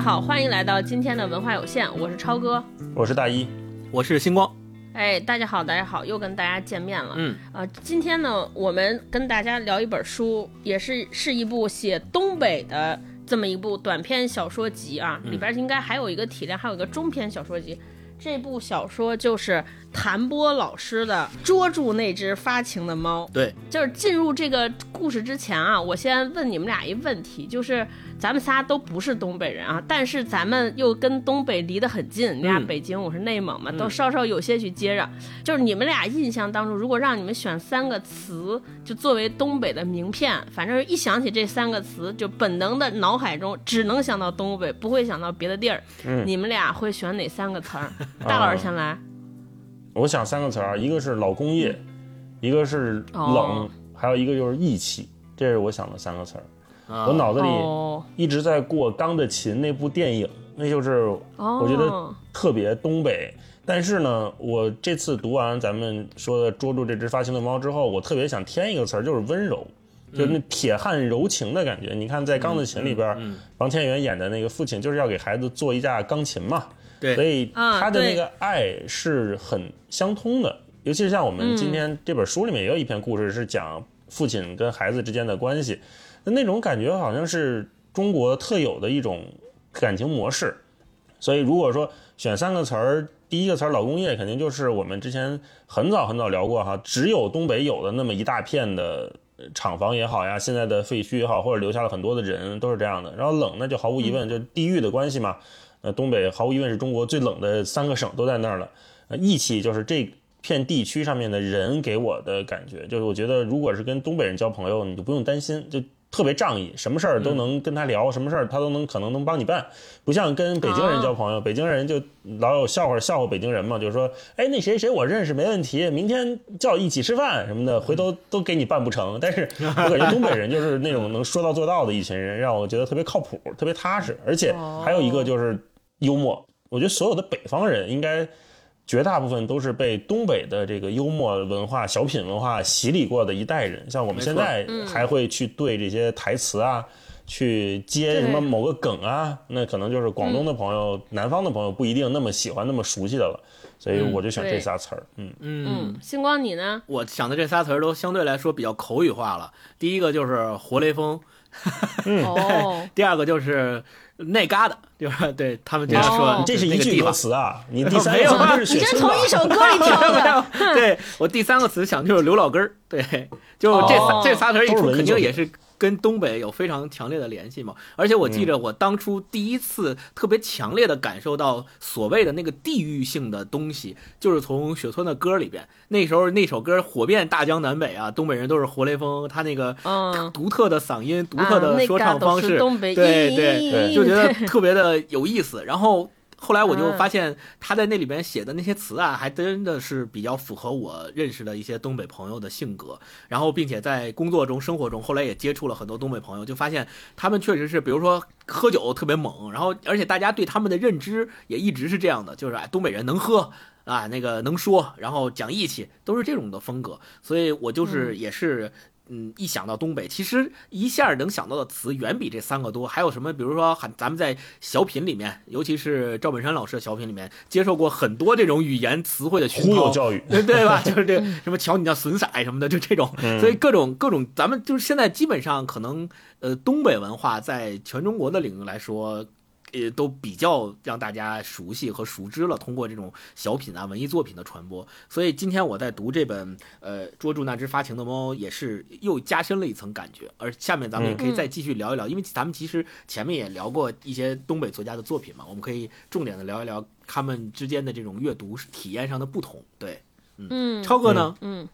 家好，欢迎来到今天的文化有限，我是超哥。我是大一，我是星光。哎，大家好，大家好，又跟大家见面了。嗯，啊，今天呢，我们跟大家聊一本书，也是是一部写东北的这么一部短篇小说集啊，里边应该还有一个体量，还有一个中篇小说集。这部小说就是谭波老师的《捉住那只发情的猫》。对，就是进入这个故事之前啊，我先问你们俩一问题，就是咱们仨都不是东北人啊，但是咱们又跟东北离得很近，你俩北京，我是内蒙嘛，都稍稍有些许接壤。就是你们俩印象当中，如果让你们选三个词，就作为东北的名片，反正一想起这三个词，就本能的脑海中只能想到东北，不会想到别的地儿。嗯你们俩会选哪三个词儿？大老师先来。我想三个词儿，一个是老工业，一个是冷，哦还有一个就是义气，这是我想的三个词儿。啊。我脑子里哦，一直在过《钢的琴》那部电影，那就是哦。我觉得特别东北。但是呢，我这次读完咱们说的捉住这只发情的猫之后，我特别想添一个词儿，就是温柔，就是那铁汉柔情的感觉。你看，在《钢的琴》里边，嗯王千源演的那个父亲就是要给孩子做一架钢琴嘛，对。所以他的那个爱是很相通的。尤其是像我们今天这本书里面也有一篇故事是讲父亲跟孩子之间的关系，那那种感觉好像是中国特有的一种感情模式。所以如果说选三个词儿，第一个词儿老工业肯定就是我们之前很早很早聊过哈，只有东北有的那么一大片的呃厂房也好呀，现在的废墟也好，或者留下了很多的人都是这样的。然后冷那，就毫无疑问，就地域的关系嘛。呃，东北毫无疑问是中国最冷的三个省都在那儿了。呃，义气就是这片地区上面的人给我的感觉，就是我觉得如果是跟东北人交朋友，你就不用担心，就特别仗义，什么事儿都能跟他聊，什么事儿他都能可能能帮你办，不像跟北京人交朋友，北京人就老有笑话笑话北京人嘛，就是说，哎，那谁谁我认识没问题，明天叫一起吃饭什么的，回头都给你办不成。但是我感觉东北人就是那种能说到做到的一群人，让我觉得特别靠谱，特别踏实，而且还有一个就是幽默。我觉得所有的北方人应该绝大部分都是被东北的这个幽默文化、小品文化洗礼过的一代人。像我们现在还会去对这些台词啊，去接什么某个梗啊，那可能就是广东的朋友、南方的朋友不一定那么喜欢、那么熟悉的了。所以我就选这仨词儿。嗯，嗯，星光你呢？我想的这仨词儿都相对来说比较口语化了。第一个就是活雷锋，哦，第二个就是那旮瘩，就是对他们这样说、哦这是一句歌那个地方。词啊，你第三没有啊个词不是你这雪村吧？从一首歌里挑的。对我第三个词想就是刘老根儿，对，就这这仨词儿一出，肯定也是跟东北有非常强烈的联系嘛。而且我记着我当初第一次特别强烈的感受到所谓的那个地域性的东西，就是从雪村的歌里边，那时候那首歌火遍大江南北啊，东北人都是活雷锋，他那个嗯，独特的嗓音、独啊特的说唱方式，东北对对，就觉得特别的有意思。然后后来我就发现他在那里边写的那些词啊，还真的是比较符合我认识的一些东北朋友的性格。然后并且在工作中、生活中，后来也接触了很多东北朋友，就发现他们确实是，比如说喝酒特别猛，然后而且大家对他们的认知也一直是这样的，就是哎，东北人能喝。啊，那个能说，然后讲义气，都是这种的风格，所以我就是也是嗯，一想到东北，其实一下能想到的词远比这三个多。还有什么？比如说，很咱们在小品里面，尤其是赵本山老师的小品里面，接受过很多这种语言词汇的熏陶。忽悠教育。对对吧？就是这什么瞧你那损色什么的，就这种，所以各种各种，咱们就是现在基本上可能，呃，东北文化在全中国的领域来说，呃，都比较让大家熟悉和熟知了。通过这种小品啊、文艺作品的传播，所以今天我在读这本呃《捉住那只发情的猫》，也是又加深了一层感觉。而下面咱们也可以再继续聊一聊，因为咱们其实前面也聊过一些东北作家的作品嘛，我们可以重点的聊一聊他们之间的这种阅读体验上的不同。对，嗯，超哥呢？嗯，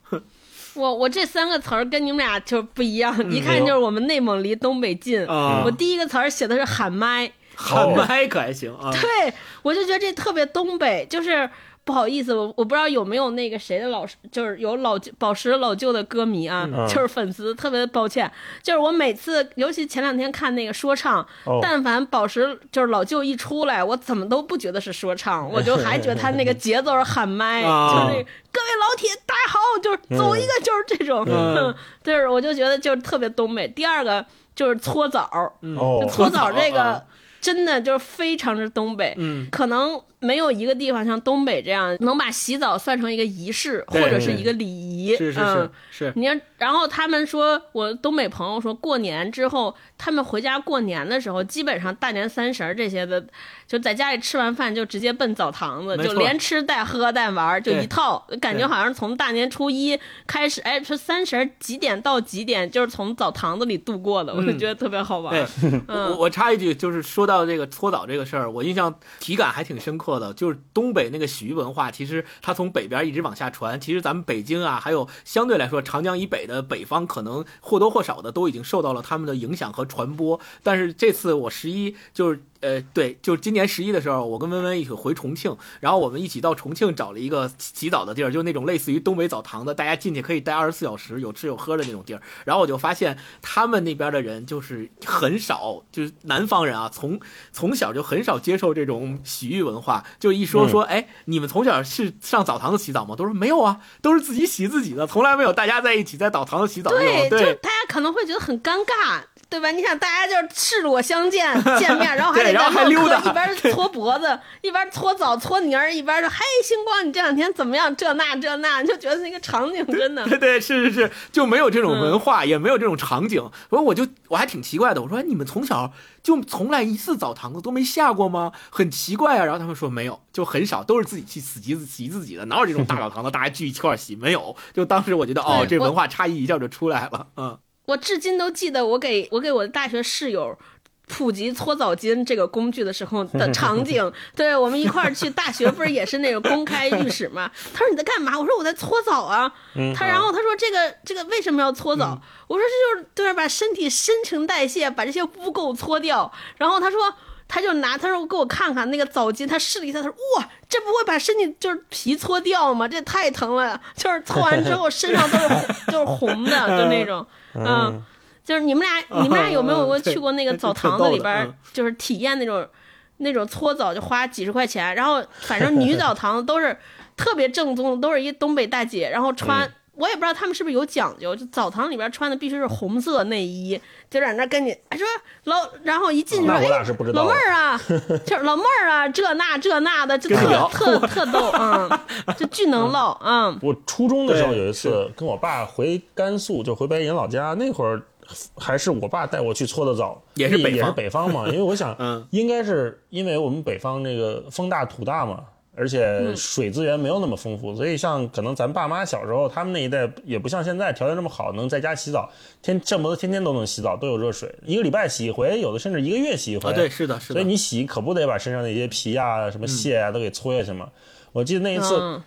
我我这三个词儿跟你们俩就不一样，一嗯看就是我们内蒙离东北近。啊我第一个词儿写的是喊麦，喊麦可还行啊？对我就觉得这特别东北，就是。不好意思，我我不知道有没有那个谁的老师，就是有老宝石老舅的歌迷啊，嗯就是粉丝，特别抱歉。就是我每次，尤其前两天看那个说唱，哦但凡宝石就是老舅一出来，我怎么都不觉得是说唱，我就还觉得他那个节奏是喊麦，啊就是那各位老铁大家好，就是走一个就是这种，嗯 就是我就觉得就是特别东北。第二个就是搓澡搓澡这个啊。真的就是非常之东北，嗯，可能没有一个地方像东北这样能把洗澡算成一个仪式或者是一个礼仪。是是嗯。是。是，你要，然后他们说，我东北朋友说过年之后，他们回家过年的时候，基本上大年三十儿这些的，就在家里吃完饭就直接奔澡堂子，就连吃带喝带玩儿就一套，感觉好像从大年初一开始，哎，说三十儿几点到几点，就是从澡堂子里度过的，我就嗯觉得特别好玩。对。儿。，我我插一句，就是说到这个搓澡这个事儿，我印象体感还挺深刻的。就是东北那个洗浴文化，其实它从北边一直往下传。其实咱们北京啊，还有相对来说长江以北的北方，可能或多或少的都已经受到了他们的影响和传播。但是这次我十一就是呃，对，就是今年十一的时候，我跟温温一起回重庆，然后我们一起到重庆找了一个洗澡的地儿，就那种类似于东北澡堂的，大家进去可以待二十四小时，有吃有喝的那种地儿。然后我就发现他们那边的人就是很少，就是南方人啊，从从小就很少接受这种洗浴文化。就一说说，哎，你们从小是上澡堂子洗澡吗？都说没有啊，都是自己洗自己的，从来没有大家在一起在澡堂子洗澡那对，种。就，大家可能会觉得很尴尬。对吧？你想，大家就是赤裸相见 见面，然后还得在唠嗑，还溜达一边搓脖子，一边搓澡搓泥儿，一边说：“嘿，星光，你这两天怎么样？这那这那，你就觉得那个场景真的对对，是是是，就没有这种嗯文化，也没有这种场景。所以我就我还挺奇怪的，我说哎你们从小就从来一次澡堂子都没下过吗？很奇怪啊。然后他们说没有，就很少，都是自己去洗自洗自己的，哪有这种大澡堂子大家聚一块儿洗？没有。就当时我觉得哦，这文化差异一下就出来了。嗯，我至今都记得我给我给我的大学室友普及搓澡巾这个工具的时候的场景。对我们一块儿去大学，不是也是那种公开浴室吗？他说你在干嘛？我说我在搓澡啊。他然后他说这个这个为什么要搓澡？我说这就是对把身体新陈代谢，把这些污垢搓掉。然后他说。他就拿，他说给我看看那个澡巾，他试了一下，他说哇，这不会把身体就是皮搓掉吗？这太疼了，就是搓完之后身上都是红 就是红的，就那种，嗯，就是你们俩，你们俩有没有过去过那个澡堂子里边就是体验那种那种搓澡，就花几十块钱，然后反正女澡 堂子都是特别正宗，都是一东北大姐，然后穿。我也不知道他们是不是有讲究，就澡堂里边穿的必须是红色内衣，就在那跟你哎说老，然后一进去说那我俩哎是不知道老妹儿啊，就是老妹儿啊，这那这那的，就特特特逗，嗯，就巨能唠，嗯，我初中的时候有一次跟我爸回甘肃，就回白银老家，那会儿还是我爸带我去搓的澡，也是北方。也是北方嘛，因为我想，嗯。应该是因为我们北方那个风大土大嘛。而且水资源没有那么丰富，所以像可能咱爸妈小时候，他们那一代也不像现在条件这么好，能在家洗澡，天恨不得天天都能洗澡，都有热水，一个礼拜洗一回，有的甚至一个月洗一回。啊，对，是的，是的所以。你洗可不得把身上那些皮啊、什么屑啊都给搓下去嘛。我记得那一次嗯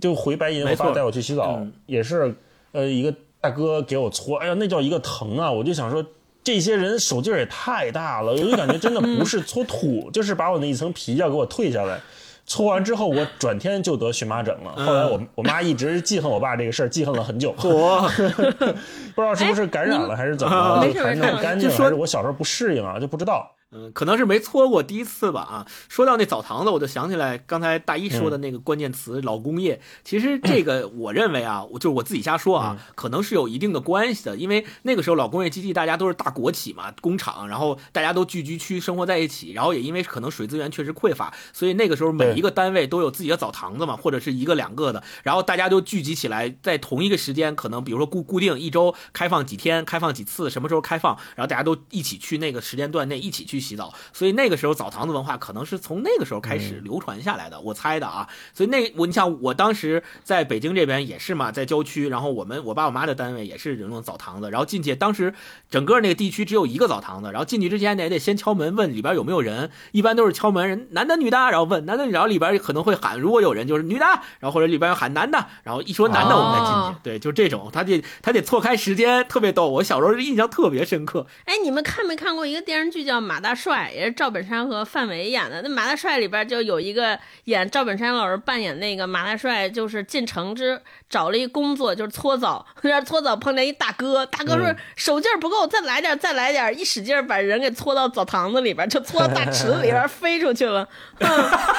就回白银，我爸带我去洗澡，嗯也是呃一个大哥给我搓，哎呀那叫一个疼啊！我就想说。这些人手劲儿也太大了，我就感觉真的不是搓土，就是把我那一层皮要给我退下来。搓完之后，我转天就得荨麻疹了。后来我我妈一直记恨我爸这个事儿，记恨了很久。我 不知道是不是感染了还是怎么就还是没事弄干净了，还是我小时候不适应啊，就不知道。嗯，可能是没搓过第一次吧啊。说到那澡堂子，我就想起来刚才大一说的那个关键词“老工业”。其实这个 我认为啊，我就是我自己瞎说啊，可能是有一定的关系的。因为那个时候老工业基地大家都是大国企嘛，工厂，然后大家都聚居区生活在一起，然后也因为可能水资源确实匮乏，所以那个时候每一个单位都有自己的澡堂子嘛，或者是一个两个的，然后大家都聚集起来，在同一个时间，可能比如说固固定一周开放几天，开放几次，什么时候开放，然后大家都一起去那个时间段内一起去洗澡，所以那个时候澡堂子文化可能是从那个时候开始流传下来的，我猜的啊。所以那我你像我当时在北京这边也是嘛，在郊区，然后我们我爸我妈的单位也是这种澡堂子，然后进去当时整个那个地区只有一个澡堂子，然后进去之前也得先敲门问里边有没有人，一般都是敲门人男的女的，然后问男的女的，然后里边可能会喊如果有人就是女的，然后或者里边喊男的，然后一说男的我们再进去，哦对，就这种，他得他得错开时间，特别逗，我小时候印象特别深刻。哎，你们看没看过一个电视剧叫《马大帅》，也是赵本山和范伟演的。那《马大帅》里边就有一个演赵本山老师扮演那个马大帅，就是进城之找了一工作，就是搓澡。那搓澡碰见一大哥，大哥说手劲儿不够，再来点，再来点，一使劲儿把人给搓到澡堂子里边，就搓到大池子里边飞出去了。嗯，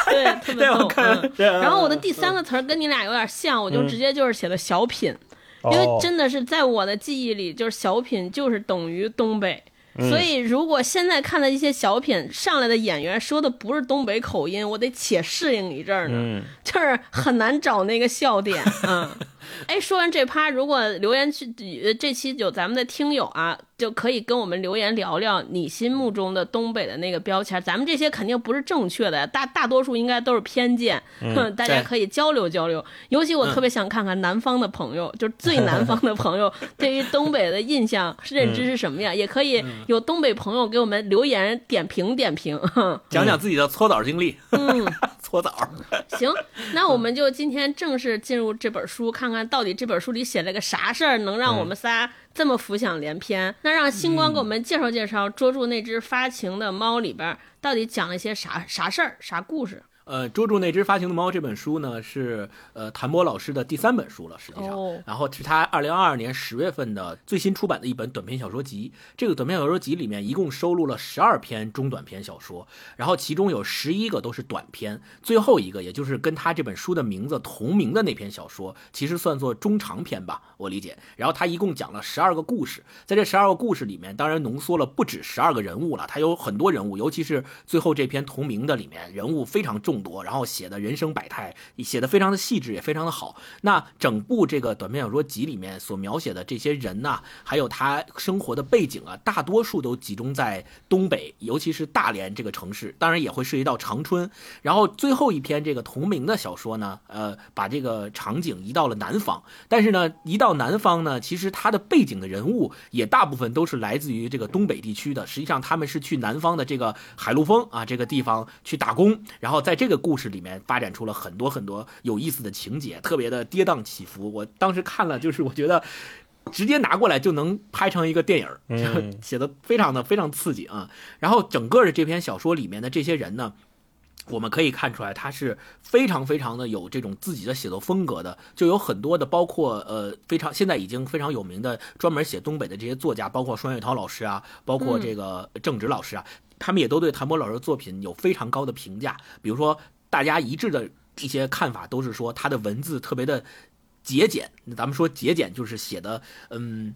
对，特别 逗。看嗯，然后我的第三个词儿跟你俩有点像，我就直接就是写的小品。因为哦真的是在我的记忆里，就是小品就是等于东北，所以如果现在看的一些小品上来的演员说的不是东北口音，我得且适应一阵儿呢，就是很难找那个笑点。嗯，哎，说完这趴，如果留言区这期有咱们的听友啊。就可以跟我们留言聊聊你心目中的东北的那个标签，咱们这些肯定不是正确的，大大多数应该都是偏见，大家可以交流交流。尤其我特别想看看南方的朋友，就最南方的朋友 对于东北的印象认知是什么样，也可以有东北朋友给我们留言点评点评，讲讲自己的搓澡经历。嗯，搓澡。行，那我们就今天正式进入这本书，看看到底这本书里写了个啥事儿，能让我们仨。这么浮想联翩，那让星光给我们介绍介绍，捉住那只发情的猫里边到底讲了一些啥啥事儿、啥故事。呃，捉住那只发情的猫这本书呢，是呃谭波老师的第三本书了，实际上，然后是他二零二二年十月份的最新出版的一本短篇小说集。这个短篇小说集里面一共收录了十二篇中短篇小说，然后其中有十一个都是短篇，最后一个也就是跟他这本书的名字同名的那篇小说，其实算作中长篇吧，我理解。然后他一共讲了十二个故事，在这十二个故事里面，当然浓缩了不止十二个人物了，他有很多人物，尤其是最后这篇同名的里面，人物非常重。多，然后写的人生百态，写的非常的细致，也非常的好。那整部这个短篇小说集里面所描写的这些人呐，还有他生活的背景啊，大多数都集中在东北，尤其是大连这个城市，当然也会涉及到长春。然后最后一篇这个同名的小说呢，呃，把这个场景移到了南方。但是呢，移到南方呢，其实他的背景的人物也大部分都是来自于这个东北地区的。实际上他们是去南方的这个海陆丰啊这个地方去打工，然后在这。这个故事里面发展出了很多很多有意思的情节，特别的跌宕起伏。我当时看了，就是我觉得直接拿过来就能拍成一个电影，写的非常的非常刺激啊。然后整个的这篇小说里面的这些人呢，我们可以看出来他是非常非常的有这种自己的写作风格的，就有很多的，包括呃非常现在已经非常有名的专门写东北的这些作家，包括双雪涛老师啊，包括这个郑直老师啊。他们也都对谭波老师的作品有非常高的评价，比如说大家一致的一些看法都是说他的文字特别的节俭。咱们说节俭就是写的，嗯，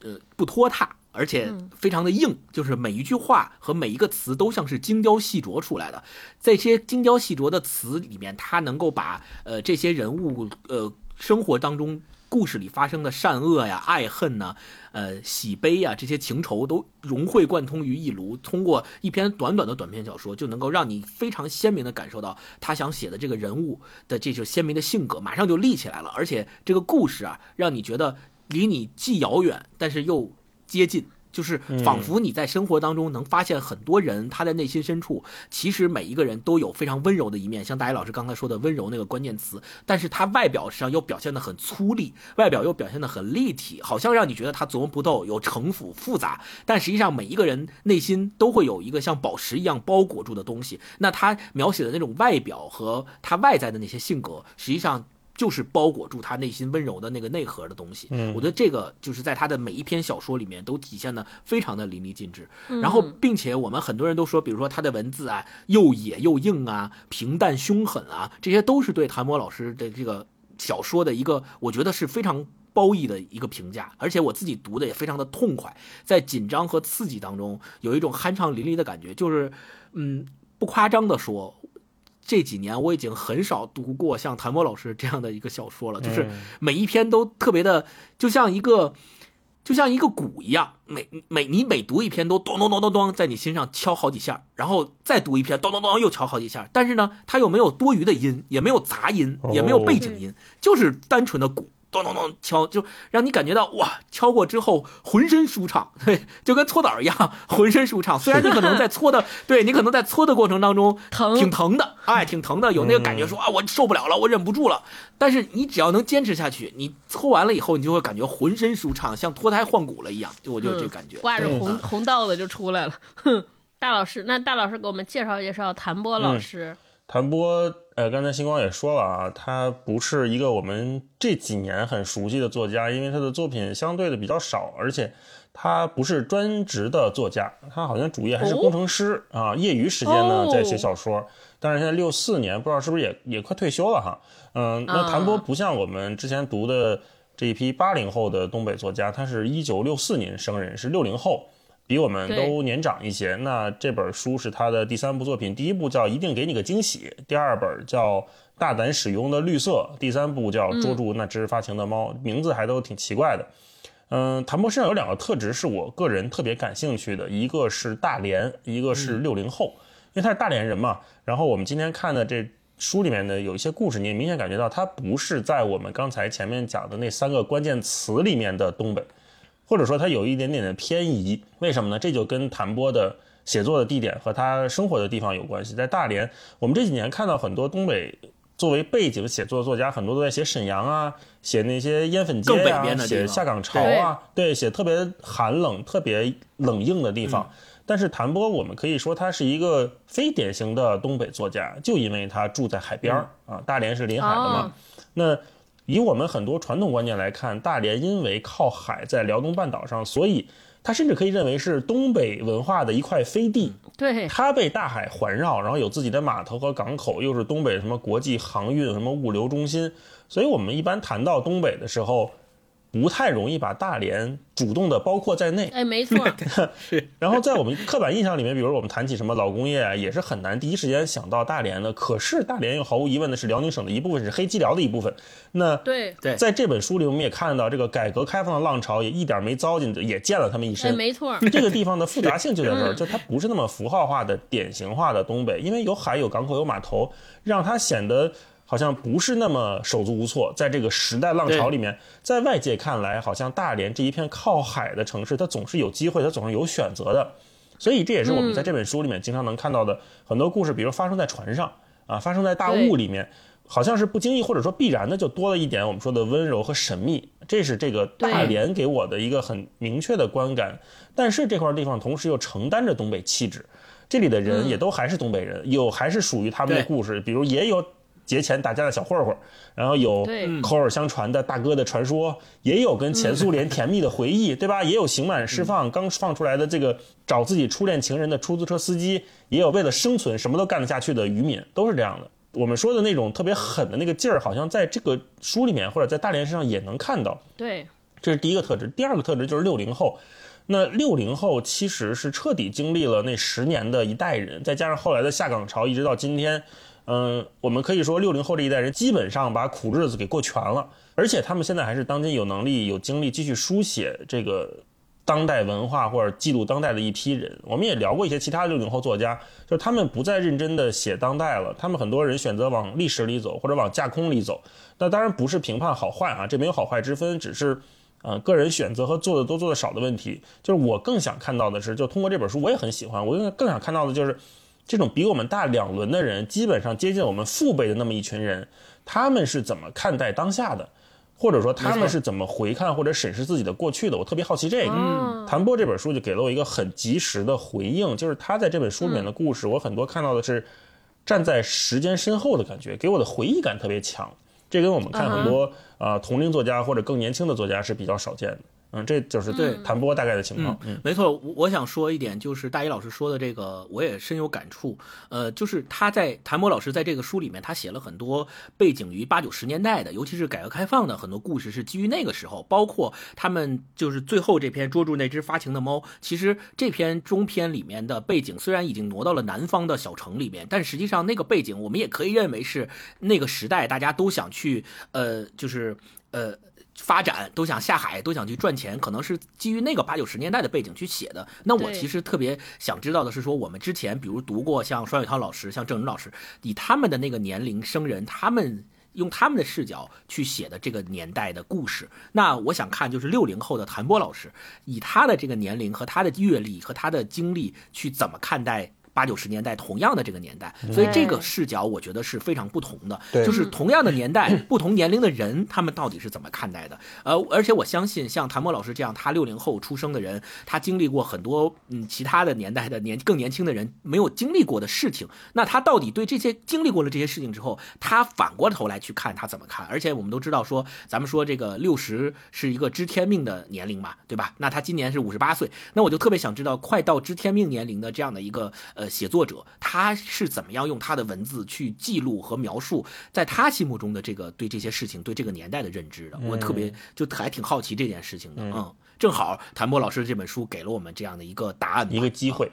呃，不拖沓，而且非常的硬，就是每一句话和每一个词都像是精雕细琢出来的。在这些精雕细琢的词里面，他能够把呃这些人物呃生活当中。故事里发生的善恶呀、爱恨呐、呃喜悲呀，这些情仇都融会贯通于一炉。通过一篇短短的短篇小说，就能够让你非常鲜明的感受到他想写的这个人物的这种鲜明的性格，马上就立起来了。而且这个故事啊，让你觉得离你既遥远，但是又接近。就是仿佛你在生活当中能发现很多人，他的内心深处，其实每一个人都有非常温柔的一面，像大一老师刚才说的温柔那个关键词，但是他外表上又表现的很粗粝，外表又表现的很立体，好像让你觉得他琢磨不透，有城府复杂，但实际上每一个人内心都会有一个像宝石一样包裹住的东西。那他描写的那种外表和他外在的那些性格，实际上。就是包裹住他内心温柔的那个内核的东西。嗯，我觉得这个就是在他的每一篇小说里面都体现的非常的淋漓尽致。然后，并且我们很多人都说，比如说他的文字啊，又野又硬啊，平淡凶狠啊，这些都是对谭博老师的这个小说的一个，我觉得是非常褒义的一个评价。而且我自己读的也非常的痛快，在紧张和刺激当中有一种酣畅淋漓的感觉。就是，嗯，不夸张的说。这几年我已经很少读过像谭波老师这样的一个小说了，就是每一篇都特别的，就像一个，就像一个鼓一样，每每你每读一篇都咚咚咚咚咚在你心上敲好几下，然后再读一篇咚咚咚又敲好几下，但是呢，它又没有多余的音，也没有杂音，也没有背景音，就是单纯的鼓。咚咚咚敲，就让你感觉到哇，敲过之后浑身舒畅，对，就跟搓澡一样，浑身舒畅。虽然你可能在搓的，对你可能在搓的过程当中疼，挺疼的，哎，挺疼的，有那个感觉，说啊，我受不了了，我忍不住了。但是你只要能坚持下去，你搓完了以后，你就会感觉浑身舒畅，像脱胎换骨了一样。就我就这感觉，挂着红红道子就出来了。哼，大老师，那大老师给我们介绍介绍谭波老师。谭波，呃，刚才星光也说了啊，他不是一个我们这几年很熟悉的作家，因为他的作品相对的比较少，而且他不是专职的作家，他好像主业还是工程师啊，业余时间呢在写小说。但是现在六四年，不知道是不是也也快退休了哈。嗯，那谭波不像我们之前读的这一批八零后的东北作家，他是一九六四年生人，是六零后。比我们都年长一些。那这本书是他的第三部作品，第一部叫《一定给你个惊喜》，第二本叫《大胆使用的绿色》，第三部叫《捉住那只发情的猫》，名字还都挺奇怪的。嗯，谭博身上有两个特质是我个人特别感兴趣的，一个是大连，一个是六零后，因为他是大连人嘛。然后我们今天看的这书里面的有一些故事，你也明显感觉到他不是在我们刚才前面讲的那三个关键词里面的东北，或者说它有一点点的偏移。为什么呢？这就跟谭波的写作的地点和他生活的地方有关系。在大连，我们这几年看到很多东北作为背景写作的作家，很多都在写沈阳啊，写那些烟粉街啊，写下岗潮啊，对，写特别寒冷、特别冷硬的地方。但是谭波，我们可以说他是一个非典型的东北作家，就因为他住在海边儿、啊，大连是临海的嘛。哦那以我们很多传统观念来看，大连因为靠海，在辽东半岛上，所以它甚至可以认为是东北文化的一块飞地。对，它被大海环绕，然后有自己的码头和港口，又是东北什么国际航运、什么物流中心，所以我们一般谈到东北的时候，不太容易把大连主动的包括在内。哎，没错，然后在我们刻板印象里面，比如我们谈起什么老工业啊，也是很难第一时间想到大连的。可是大连又毫无疑问的是辽宁省的一部分，是黑吉辽的一部分。那对，对在这本书里，我们也看到这个改革开放的浪潮也一点没糟践，也溅了他们一哎，身。没错，这个地方的复杂性就在这儿，嗯就它不是那么符号化的、典型化的东北，因为有海、有港口、有码头，让它显得好像不是那么手足无措。在这个时代浪潮里面，在外界看来，好像大连这一片靠海的城市，它总是有机会，它总是有选择的。所以这也是我们在这本书里面经常能看到的很多故事，比如发生在船上啊，发生在大雾里面。好像是不经意或者说必然的，就多了一点我们说的温柔和神秘，这是这个大连给我的一个很明确的观感。但是这块地方同时又承担着东北气质，这里的人也都还是东北人，有还是属于他们的故事，比如也有节前打架的小混混，然后有口耳相传的大哥的传说，也有跟前苏联甜蜜的回忆，对吧？也有刑满释放刚放出来的这个找自己初恋情人的出租车司机，也有为了生存什么都干得下去的渔民，都是这样的。我们说的那种特别狠的那个劲儿，好像在这个书里面或者在大连身上也能看到。对，这是第一个特质。第二个特质就是六零后。那六零后其实是彻底经历了那十年的一代人，再加上后来的下岗潮，一直到今天，嗯，我们可以说六零后这一代人基本上把苦日子给过全了，而且他们现在还是当今有能力、有精力继续书写这个当代文化或者记录当代的一批人。我们也聊过一些其他六零后作家，就是他们不再认真的写当代了，他们很多人选择往历史里走或者往架空里走。那当然不是评判好坏啊，这没有好坏之分，只是。呃，个人选择和做的多做的少的问题，就是我更想看到的是，就通过这本书，我也很喜欢，我更更想看到的就是，这种比我们大两轮的人，基本上接近我们父辈的那么一群人，他们是怎么看待当下的，或者说他们是怎么回看或者审视自己的过去的，我特别好奇这个。嗯谭波这本书就给了我一个很及时的回应，就是他在这本书里面的故事，我很多看到的是站在时间身后的感觉，给我的回忆感特别强。这跟我们看很多啊、呃同龄作家或者更年轻的作家是比较少见的。嗯，这就是对谭波大概的情况。嗯，没错，我我想说一点，就是大一老师说的这个，我也深有感触。呃，就是他在谭波老师在这个书里面，他写了很多背景于八九十年代的，尤其是改革开放的很多故事，是基于那个时候。包括他们就是最后这篇捉住那只发情的猫，其实这篇中篇里面的背景虽然已经挪到了南方的小城里面，但实际上那个背景我们也可以认为是那个时代大家都想去，呃，就是呃。发展都想下海，都想去赚钱，可能是基于那个八九十年代的背景去写的。那我其实特别想知道的是，说我们之前比如读过像双雪涛老师、像郑人老师，以他们的那个年龄生人，他们用他们的视角去写的这个年代的故事。那我想看就是六零后的谭波老师，以他的这个年龄和他的阅历和他的经历去怎么看待。八九十年代同样的这个年代，所以这个视角我觉得是非常不同的。对就是同样的年代，不同年龄的人，他们到底是怎么看待的？呃，而且我相信，像谭墨老师这样，他六零后出生的人，他经历过很多嗯其他的年代的年更年轻的人没有经历过的事情。那他到底对这些经历过了这些事情之后，他反过头来去看他怎么看？而且我们都知道说，咱们说这个六十是一个知天命的年龄嘛，对吧？那他今年是五十八岁，那我就特别想知道，快到知天命年龄的这样的一个呃呃写作者，他是怎么样用他的文字去记录和描述在他心目中的这个对这些事情、对这个年代的认知的。我特别就还挺好奇这件事情的。嗯，正好谭波老师这本书给了我们这样的一个答案，一个机会。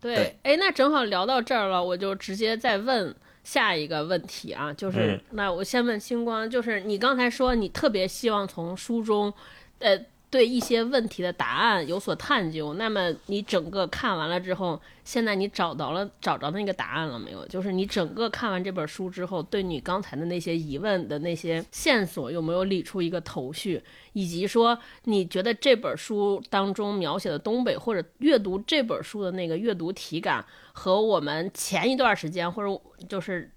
对，哎，那正好聊到这儿了，我就直接再问下一个问题啊，就是那我先问星光，就是你刚才说你特别希望从书中，呃。对一些问题的答案有所探究，那么你整个看完了之后，现在你找到了找着那个答案了没有？就是你整个看完这本书之后，对你刚才的那些疑问的那些线索有没有理出一个头绪？以及说你觉得这本书当中描写的东北，或者阅读这本书的那个阅读体感，和我们前一段时间或者就是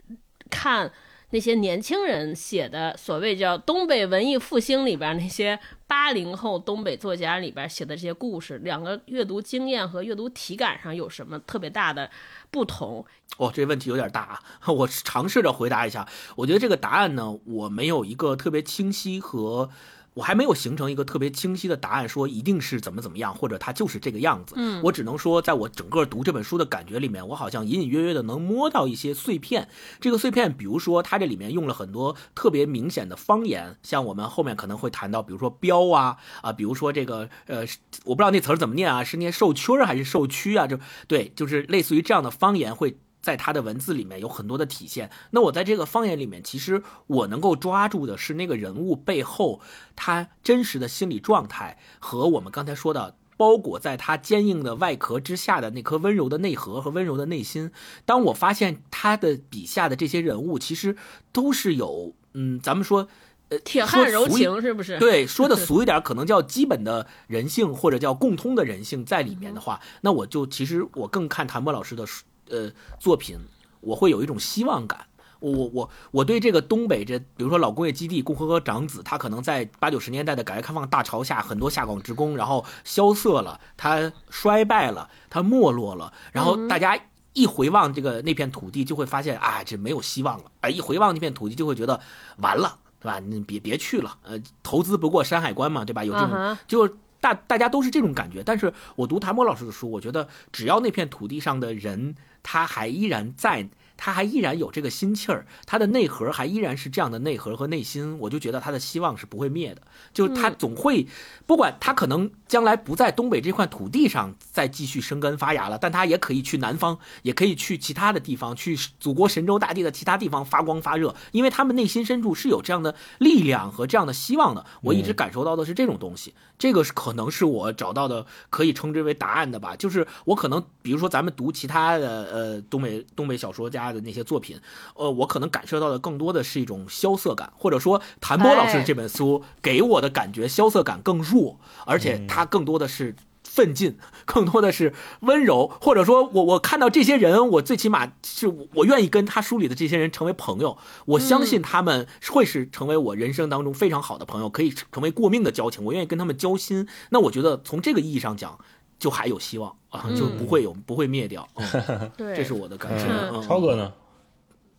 看。那些年轻人写的所谓叫东北文艺复兴里边那些八零后东北作家里边写的这些故事，两个阅读经验和阅读体感上有什么特别大的不同？哦，这问题有点大啊！我尝试着回答一下。我觉得这个答案呢，我没有一个特别清晰和。我还没有形成一个特别清晰的答案，说一定是怎么怎么样，或者它就是这个样子。嗯，我只能说，在我整个读这本书的感觉里面，我好像隐隐约约的能摸到一些碎片。这个碎片，比如说它这里面用了很多特别明显的方言，像我们后面可能会谈到，比如说“彪”啊啊，比如说这个呃，我不知道那词儿怎么念啊，是念“受圈”还是“受屈”啊？就对，就是类似于这样的方言会。在他的文字里面有很多的体现。那我在这个方言里面，其实我能够抓住的是那个人物背后他真实的心理状态，和我们刚才说的包裹在他坚硬的外壳之下的那颗温柔的内核和温柔的内心。当我发现他的笔下的这些人物，其实都是有，嗯，咱们说，呃，铁汉柔情是不是？对，说的 俗一点，可能叫基本的人性或者叫共通的人性在里面的话，那我就其实我更看谭波老师的书。呃，作品我会有一种希望感。我我我我对这个东北这，比如说老工业基地共和国长子，他可能在八九十年代的改革开放大潮下，很多下岗职工，然后萧瑟了，他衰败了，他没落了，然后大家一回望这个那片土地，就会发现啊，这没有希望了。哎，一回望那片土地，就会觉得完了，对吧？你别别去了，呃，投资不过山海关嘛，对吧？有这种就。大大家都是这种感觉，但是我读谭波老师的书，我觉得只要那片土地上的人他还依然在。他还依然有这个心气儿，他的内核还依然是这样的内核和内心，我就觉得他的希望是不会灭的。就他总会，不管他可能将来不在东北这块土地上再继续生根发芽了，但他也可以去南方，也可以去其他的地方，去祖国神州大地的其他地方发光发热，因为他们内心深处是有这样的力量和这样的希望的。我一直感受到的是这种东西，这个是可能是我找到的可以称之为答案的吧。就是我可能，比如说咱们读其他的呃东北东北小说家。的那些作品，呃，我可能感受到的更多的是一种萧瑟感，或者说谭波老师这本书给我的感觉，萧瑟感更弱，而且他更多的是奋进，更多的是温柔，或者说我我看到这些人，我最起码是我愿意跟他书里的这些人成为朋友，我相信他们会是成为我人生当中非常好的朋友，可以成为过命的交情，我愿意跟他们交心。那我觉得从这个意义上讲。就还有希望啊，就不会有不会灭掉。对，这是我的感受。超哥呢？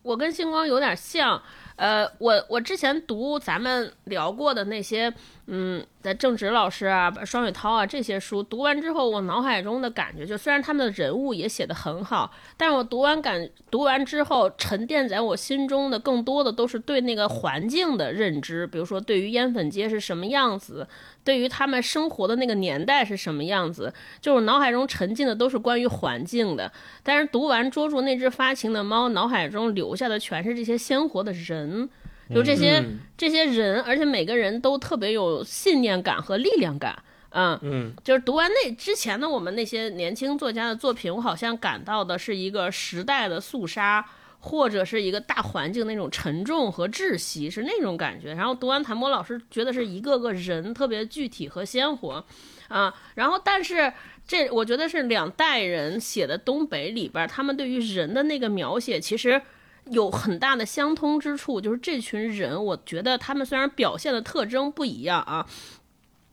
我跟星光有点像。呃，我我之前读咱们聊过的那些，嗯，的郑直老师啊、双雪涛啊这些书，读完之后，我脑海中的感觉就，虽然他们的人物也写得很好，但是我读完感读完之后，沉淀在我心中的更多的都是对那个环境的认知，比如说对于烟粉街是什么样子，对于他们生活的那个年代是什么样子，就是脑海中沉浸的都是关于环境的。但是读完捉住那只发情的猫，脑海中留下的全是这些鲜活的人。就这些这些人，而且每个人都特别有信念感和力量感，嗯嗯，就是读完那之前的我们那些年轻作家的作品，我好像感到的是一个时代的肃杀，或者是一个大环境那种沉重和窒息，是那种感觉。然后读完谭博老师，觉得是一个个人特别具体和鲜活，啊，然后但是这我觉得是两代人写的东北里边，他们对于人的那个描写，其实。有很大的相通之处，就是这群人，我觉得他们虽然表现的特征不一样啊，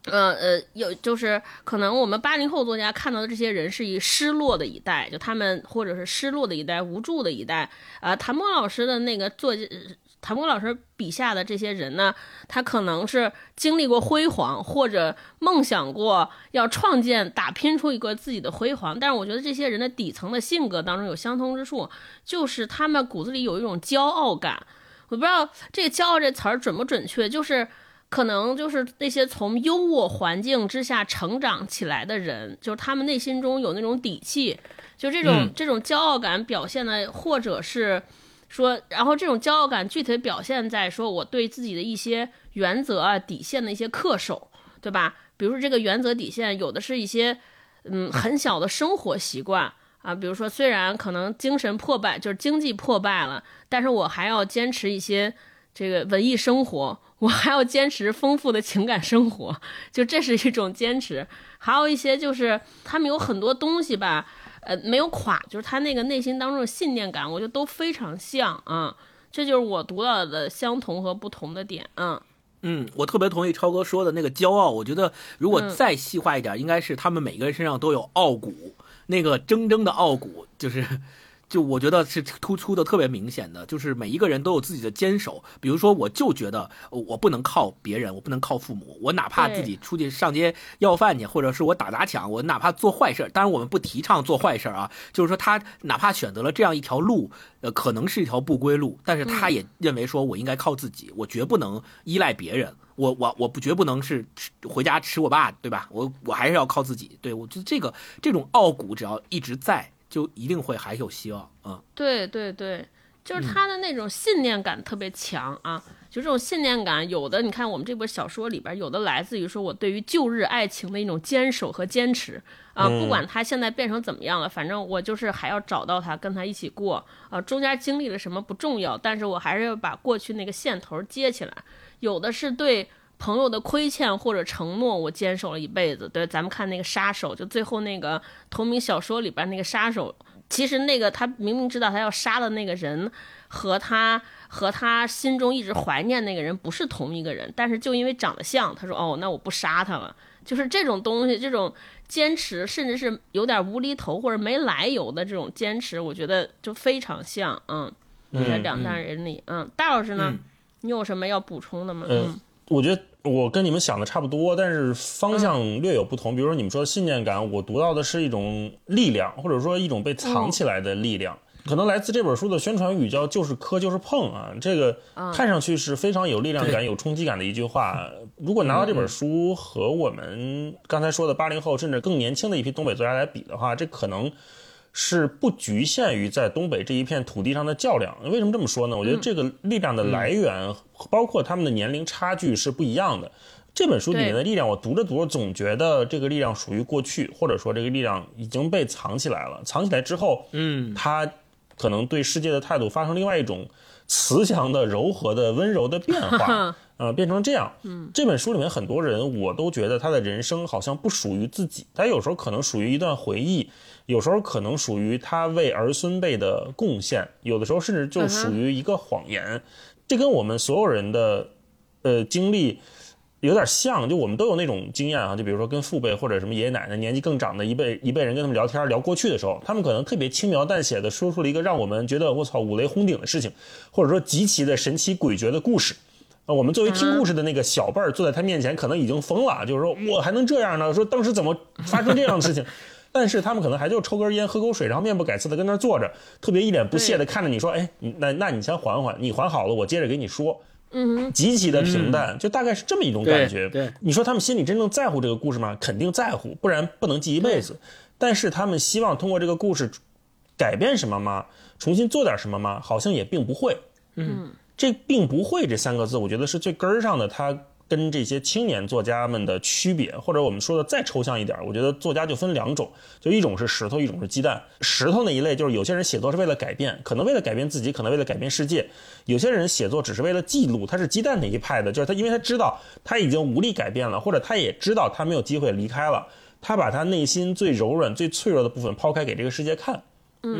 呃呃，有就是可能我们八零后作家看到的这些人是以失落的一代，就他们或者是失落的一代、无助的一代。啊，谭波老师的那个作谭波老师笔下的这些人呢，他可能是经历过辉煌，或者梦想过要创建、打拼出一个自己的辉煌。但是我觉得这些人的底层的性格当中有相通之处，就是他们骨子里有一种骄傲感。我不知道这个“骄傲”这词儿准不准确，就是可能就是那些从优渥环境之下成长起来的人，就是他们内心中有那种底气，就这种这种骄傲感表现的，或者是。说，然后这种骄傲感具体表现在说我对自己的一些原则啊、底线的一些恪守，对吧？比如说这个原则底线，有的是一些嗯很小的生活习惯啊，比如说虽然可能精神破败，就是经济破败了，但是我还要坚持一些这个文艺生活，我还要坚持丰富的情感生活，就这是一种坚持。还有一些就是他们有很多东西吧。呃，没有垮，就是他那个内心当中的信念感，我觉得都非常像啊，这就是我读到的相同和不同的点啊。嗯，我特别同意超哥说的那个骄傲，我觉得如果再细化一点，应该是他们每个人身上都有傲骨，那个铮铮的傲骨，就是。就我觉得是突出的特别明显的，就是每一个人都有自己的坚守。比如说，我就觉得我不能靠别人，我不能靠父母，我哪怕自己出去上街要饭去，或者是我打砸抢，我哪怕做坏事当然，我们不提倡做坏事啊。就是说，他哪怕选择了这样一条路，呃，可能是一条不归路，但是他也认为说我应该靠自己，我绝不能依赖别人，我我我不绝不能是回家吃我爸，对吧？我我还是要靠自己。对我觉得这个这种傲骨只要一直在。就一定会还有希望啊！对对对，就是他的那种信念感特别强啊！就这种信念感，有的你看我们这本小说里边，有的来自于说我对于旧日爱情的一种坚守和坚持啊，不管他现在变成怎么样了，反正我就是还要找到他，跟他一起过啊。中间经历了什么不重要，但是我还是要把过去那个线头接起来。有的是对。朋友的亏欠或者承诺，我坚守了一辈子。对，咱们看那个杀手，就最后那个同名小说里边那个杀手，其实那个他明明知道他要杀的那个人，和他和他心中一直怀念那个人不是同一个人，但是就因为长得像，他说哦，那我不杀他了。就是这种东西，这种坚持，甚至是有点无厘头或者没来由的这种坚持，我觉得就非常像，嗯，在两代人里，嗯，大老师呢，你有什么要补充的吗？嗯，我觉得。我跟你们想的差不多，但是方向略有不同。比如说你们说的信念感，我读到的是一种力量，或者说一种被藏起来的力量，可能来自这本书的宣传语叫“就是磕就是碰”啊，这个看上去是非常有力量感、有冲击感的一句话。如果拿到这本书和我们刚才说的八零后甚至更年轻的一批东北作家来比的话，这可能。是不局限于在东北这一片土地上的较量。为什么这么说呢？我觉得这个力量的来源，包括他们的年龄差距是不一样的。这本书里面的力量，我读着读着总觉得这个力量属于过去，或者说这个力量已经被藏起来了。藏起来之后，嗯，他可能对世界的态度发生另外一种慈祥的、柔和的、温柔的变化。呃，变成这样。嗯，这本书里面很多人，我都觉得他的人生好像不属于自己。他有时候可能属于一段回忆。有时候可能属于他为儿孙辈的贡献，有的时候甚至就属于一个谎言。这跟我们所有人的呃经历有点像，就我们都有那种经验啊。就比如说跟父辈或者什么爷爷奶奶年纪更长的一辈一辈人跟他们聊天聊过去的时候，他们可能特别轻描淡写的说出了一个让我们觉得我操五雷轰顶的事情，或者说极其的神奇诡谲的故事。啊，我们作为听故事的那个小辈儿坐在他面前，可能已经疯了，就是说 我还能这样呢？说当时怎么发生这样的事情？但是他们可能还就抽根烟、喝口水，然后面不改色的跟那儿坐着，特别一脸不屑的看着你说：“哎，那那你先缓缓，你缓好了，我接着给你说。”嗯，极其的平淡，就大概是这么一种感觉。对，你说他们心里真正在乎这个故事吗？肯定在乎，不然不能记一辈子。但是他们希望通过这个故事改变什么吗？重新做点什么吗？好像也并不会。嗯，这并不会这三个字，我觉得是最根儿上的。他。跟这些青年作家们的区别，或者我们说的再抽象一点，我觉得作家就分两种，就一种是石头，一种是鸡蛋。石头那一类就是有些人写作是为了改变，可能为了改变自己，可能为了改变世界；有些人写作只是为了记录，他是鸡蛋那一派的，就是他因为他知道他已经无力改变了，或者他也知道他没有机会离开了，他把他内心最柔软、最脆弱的部分抛开给这个世界看。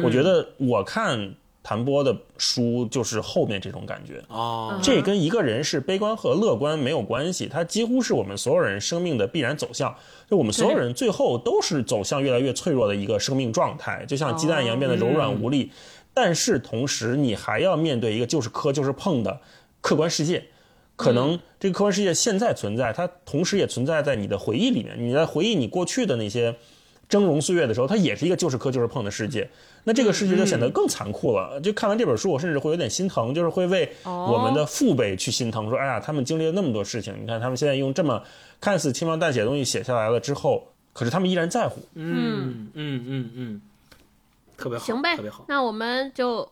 我觉得我看。谭波的书就是后面这种感觉哦，这跟一个人是悲观和乐观没有关系，它几乎是我们所有人生命的必然走向。就我们所有人最后都是走向越来越脆弱的一个生命状态，就像鸡蛋一样变得柔软无力。但是同时你还要面对一个就是磕就是碰的客观世界。可能这个客观世界现在存在，它同时也存在在你的回忆里面。你在回忆你过去的那些峥嵘岁月的时候，它也是一个就是磕就是碰的世界。那这个世界就显得更残酷了。就看完这本书，我甚至会有点心疼，就是会为我们的父辈去心疼，说：“哎呀，他们经历了那么多事情，你看他们现在用这么看似轻描淡写的东西写下来了之后，可是他们依然在乎。”嗯嗯嗯嗯，特别好，行呗特别好。那我们就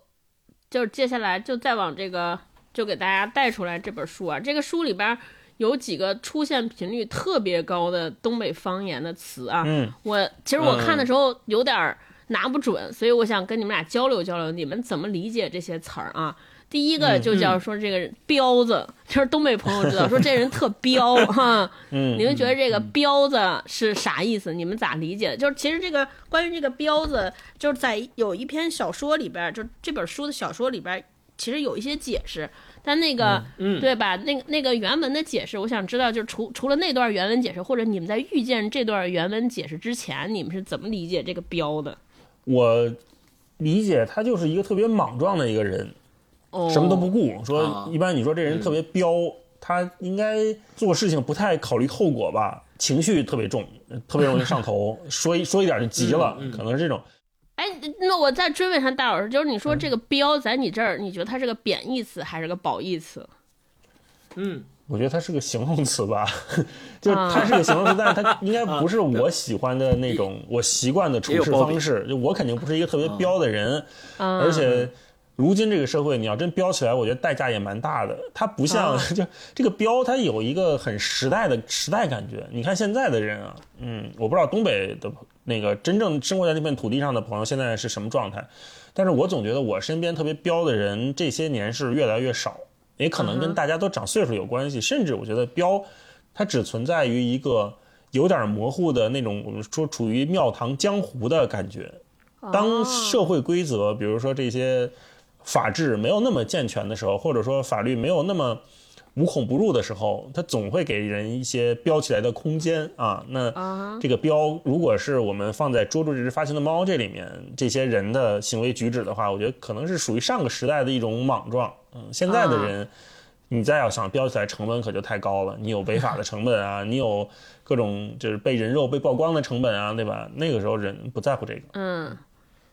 就接下来就再往这个就给大家带出来这本书啊，这个书里边有几个出现频率特别高的东北方言的词啊。嗯，我其实我看的时候有点儿拿不准，所以我想跟你们俩交流交流，你们怎么理解这些词儿啊？第一个就叫说这个人彪子，就是东北朋友知道说这人特彪 哈。嗯，你们觉得这个彪子是啥意思？你们咋理解？就是其实这个关于这个彪子，就是在有一篇小说里边儿，就这本书的小说里边儿，其实有一些解释。但那个，嗯对吧？那个那个原文的解释，我想知道，就是除除了那段原文解释，或者你们在遇见这段原文解释之前，你们是怎么理解这个彪的？我理解他就是一个特别莽撞的一个人，哦，什么都不顾。说啊一般你说这人特别彪，他应该做事情不太考虑后果吧，情绪特别重，特别容易上头，说一说一点就急了，嗯嗯可能是这种。哎，那我再追问一下大老师，就是你说这个彪在你这儿，你觉得它是个贬义词还是个褒义词？嗯我觉得它是个形容词吧，就是它是个形容词，但是它 应该不是我喜欢的那种，我习惯的处事方式。就我肯定不是一个特别彪的人，嗯，而且如今这个社会，你要真彪起来，我觉得代价也蛮大的。它不像、啊 就这个彪，它有一个很时代的时代感觉。你看现在的人啊，嗯，我不知道东北的那个真正生活在那片土地上的朋友现在是什么状态，但是我总觉得我身边特别彪的人这些年是越来越少，也可能跟大家都长岁数有关系，甚至我觉得彪，它只存在于一个有点模糊的那种我们说处于庙堂江湖的感觉。当哦社会规则，比如说这些法制没有那么健全的时候，或者说法律没有那么无孔不入的时候，它总会给人一些标起来的空间啊。那啊这个标，如果是我们放在捉住这只发情的猫这里面，这些人的行为举止的话，我觉得可能是属于上个时代的一种莽撞。嗯，现在的人，你再要想标起来，成本可就太高了。你有违法的成本啊，你有各种就是被人肉被曝光的成本啊，对吧？那个时候人不在乎这个。嗯，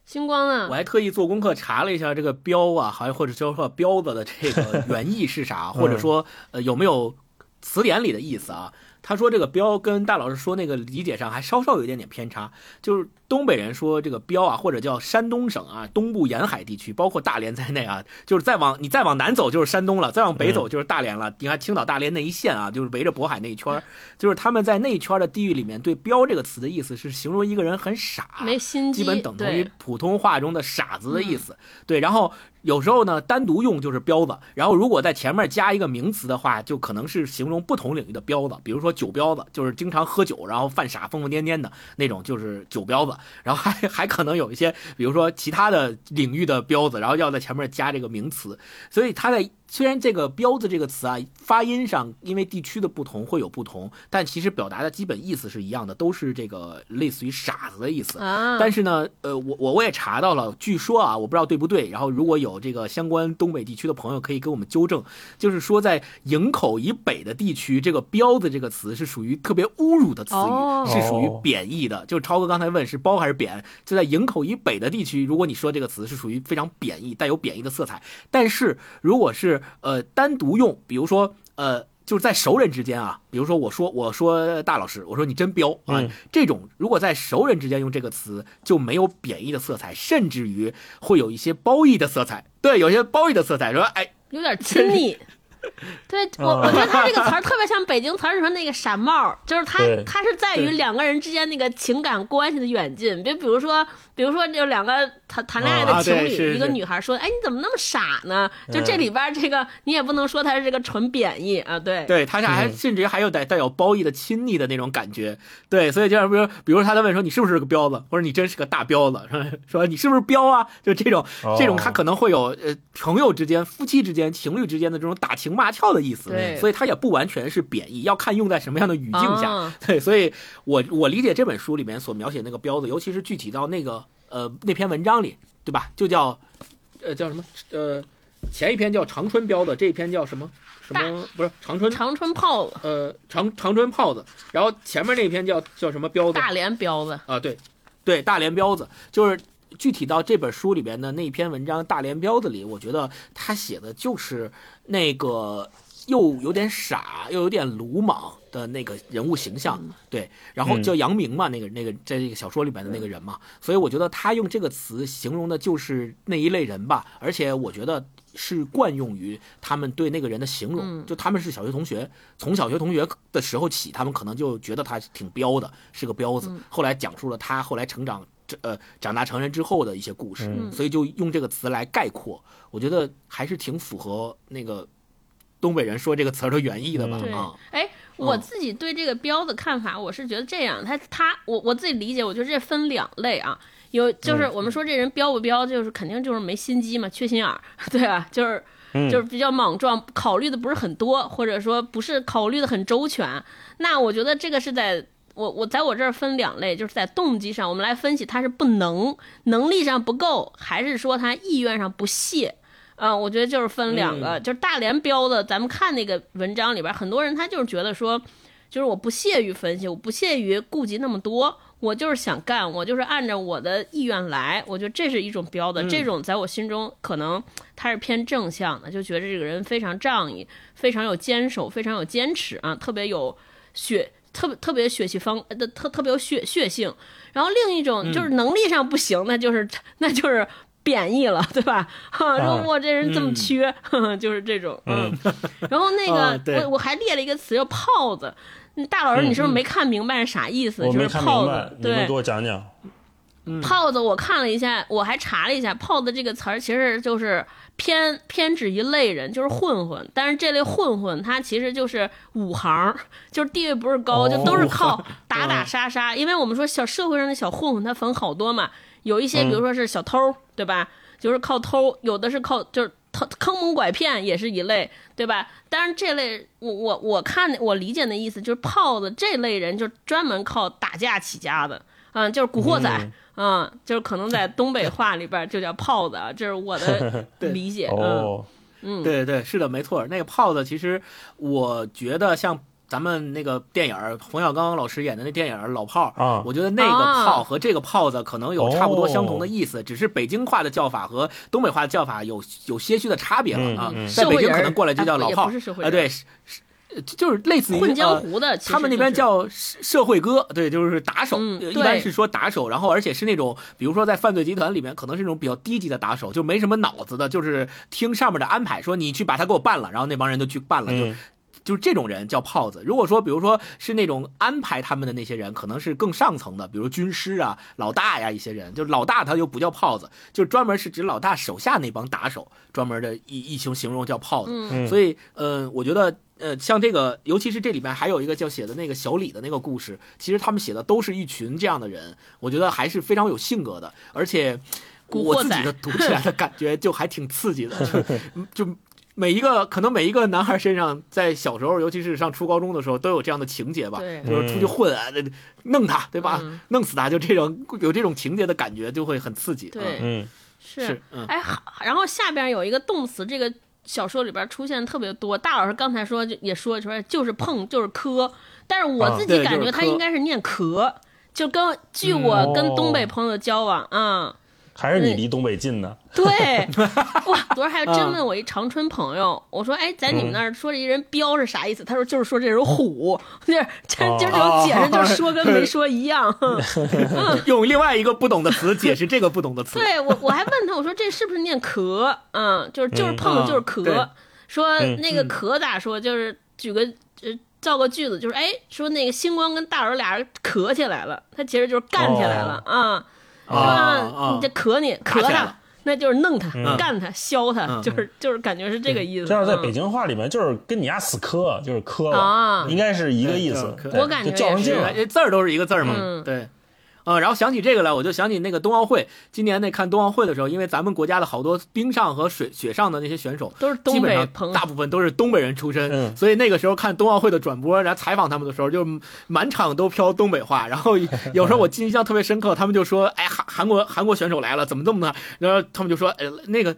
星光啊？我还特意做功课查了一下这个标啊，好像或者叫说标子的这个原意是啥，或者说呃有没有词典里的意思啊？他说这个彪跟大老师说那个理解上还稍稍有一点点偏差，就是东北人说这个彪啊，或者叫山东省啊东部沿海地区，包括大连在内啊，就是再往你再往南走就是山东了，再往北走就是大连了。你看青岛、大连那一线啊，就是围着渤海那一圈儿，就是他们在那一圈儿的地域里面对“彪”这个词的意思是形容一个人很傻，没心机，基本等同于普通话中的傻子的意思。对，然后有时候呢单独用就是彪子，然后如果在前面加一个名词的话，就可能是形容不同领域的彪子，比如说酒彪子，就是经常喝酒然后犯傻、疯疯癫癫的那种，就是酒彪子。然后还还可能有一些，比如说其他的领域的彪子，然后要在前面加这个名词，所以它在。虽然这个“彪子”这个词啊，发音上因为地区的不同会有不同，但其实表达的基本意思是一样的，都是这个类似于傻子的意思。啊，但是呢，呃，我我我也查到了，据说啊，我不知道对不对。然后如果有这个相关东北地区的朋友，可以给我们纠正。就是说，在营口以北的地区，这个“彪子”这个词是属于特别侮辱的词语，哦是属于贬义的。就超哥刚才问是褒还是贬，就在营口以北的地区，如果你说这个词是属于非常贬义，带有贬义的色彩。但是如果是呃单独用，比如说呃。就是在熟人之间啊，比如说我说我说大老师，我说你真彪啊，嗯这种如果在熟人之间用这个词，就没有贬义的色彩，甚至于会有一些褒义的色彩。对，有些褒义的色彩，说哎，有点亲昵。对我，我觉得他这个词儿特别像北京词儿里说那个傻帽，就是他他是在于两个人之间那个情感关系的远近。就比如说，比如说就两个谈谈恋爱的啊情侣，一个女孩说：“哎，你怎么那么傻呢？”就这里边这个你也不能说他是这个纯贬义啊，对对他这还甚至于还有带带有褒义的亲昵的那种感觉。对，所以就像比如比如他在问说你是不是个彪子，或者你真是个大彪子，说说你是不是彪啊？就这种这种他可能会有呃朋友之间、夫妻之间、情侣之间的这种打情骂俏的意思。所以它也不完全是贬义，要看用在什么样的语境下。啊。对，所以我我理解这本书里面所描写那个彪子，尤其是具体到那个呃那篇文章里，对吧？就叫呃叫什么？呃前一篇叫长春彪子，这一篇叫什么？什么？不是长春？长春炮。子、呃长长春炮子，然后前面那篇叫叫什么？彪子？大连彪子，啊对。对大连彪子。就是。具体到这本书里边的那篇文章《大连彪子》里，我觉得他写的就是那个又有点傻又有点鲁莽的那个人物形象，对，然后叫杨明嘛，那个那个在这个小说里边的那个人嘛，所以我觉得他用这个词形容的就是那一类人吧，而且我觉得是惯用于他们对那个人的形容，就他们是小学同学，从小学同学的时候起，他们可能就觉得他挺彪的，是个彪子，后来讲述了他后来成长。这呃，长大成人之后的一些故事，所以就用这个词来概括，我觉得还是挺符合那个东北人说这个词儿的原意的吧？对啊，，哎，我自己对这个标的看法，我是觉得这样，他他我我自己理解，我觉得这分两类啊，有就是我们说这人标不标，就是肯定就是没心机嘛，缺心眼儿，对吧？就是就是比较莽撞，考虑的不是很多，或者说不是考虑的很周全。那我觉得这个是在我我在我这儿分两类，就是在动机上，我们来分析他是不能能力上不够，还是说他意愿上不屑。啊、我觉得就是分两个，就是大连标的，咱们看那个文章里边，很多人他就是觉得说，就是我不屑于分析，我不屑于顾及那么多，我就是想干，我就是按照我的意愿来，我觉得这是一种标的，这种在我心中可能他是偏正向的，就觉得这个人非常仗义，非常有坚守，非常有坚持啊，特别有血。特别特别血气方，呃，特特别有血血性。然后另一种就是能力上不行，那就是 那就是贬义了，对吧？哈，说我这人这么缺，呵 呵就是这种。嗯，然后那 个我我还列了一个词叫炮子。嗯大老师，你是不是没看明白是啥意思？就是炮子明白，，你们对给，我讲讲。炮子，我看了一下，我还查了一下，炮子这个词儿其实就是偏偏指一类人，就是混混。但是这类混混他其实就是五行，就是地位不是高，哦就都是靠 打打杀杀。因为我们说小社会上的小混混，他分好多嘛，有一些比如说是小偷，对吧？就是靠偷，有的是靠就是偷坑蒙拐骗，也是一类，对吧？当然这类我我我看我理解的意思就是炮子这类人就专门靠打架起家的。嗯，就是古惑仔，嗯就是可能在东北话里边就叫炮子，啊，这是我的 理解。嗯哦，嗯，对对是的，没错。那个炮子，其实我觉得像咱们那个电影冯小刚老师演的那电影《老炮儿》啊我觉得那个啊炮和这个炮子可能有差不多相同的意思，只是北京话的叫法和东北话的叫法有有些许的差别了啊。嗯嗯在北京可能过来就叫老炮儿啊，对，是是呃就是类似于混江呃湖的，他们那边叫社社会哥，对，就是打手，一般是说打手，然后而且是那种，比如说在犯罪集团里面，可能是那种比较低级的打手，就没什么脑子的，就是听上面的安排，说你去把他给我办了，然后那帮人就去办了，嗯。就是这种人叫炮子。如果说，比如说是那种安排他们的那些人，可能是更上层的，比如军师啊、老大呀一些人，就是老大他就不叫炮子，就专门是指老大手下那帮打手，专门的一一形形容叫炮子。嗯所以，呃，我觉得，呃，像这个，尤其是这里面还有一个叫写的那个小李的那个故事，其实他们写的都是一群这样的人，我觉得还是非常有性格的，而且我自己的读起来的感觉就还挺刺激的，就 就。每一个可能每一个男孩身上，在小时候，尤其是上初高中的时候，都有这样的情节吧。对。就是出去混啊，弄他，对吧？嗯。弄死他，就这种有这种情节的感觉，就会很刺激。对。嗯。嗯。是。是，嗯。哎，好然后下边有一个动词，这个小说里边出现特别多。大老师刚才说就也说出来，就是碰，就是磕，但是我啊自己感觉他应该是念壳，就跟据我跟东北哦。朋友交往啊。还是你离东北近呢？对，哇！昨儿还真啊问我一长春朋友，我说：“哎，在你们那儿说这人彪是啥意思？”他说：“就是说这人虎。”就是真就这种解释，就是说跟没说一样。用另外一个不懂的词解释这个不懂的词。对我我还问他，我说这是不是念壳？嗯，就是就是碰的就是壳。嗯对说嗯那个壳咋说？就是举个呃造个句子，就是哎，说那个星光跟大耳俩人咳起来了，他其实就是干起来了啊。啊你这磕你磕他那就是弄他、嗯干他、削他，嗯 就是就是感觉是这个意思。这要在嗯北京话里面，就是跟你丫死磕，就是磕了，啊应该是一个意思我感觉也是就较上劲了。这字儿都是一个字儿嘛，嗯对。嗯，然后想起这个来，我就想起那个冬奥会。今年那看冬奥会的时候，因为咱们国家的好多冰上和水雪上的那些选手，都是东基本上北朋友大部分都是东北人出身，嗯所以那个时候看冬奥会的转播，然后采访他们的时候，就满场都飘东北话。然后有时候我印象特别深刻，他们就说：“哎，韩韩国韩国选手来了，怎么这么呢？”然后他们就说：“哎，那个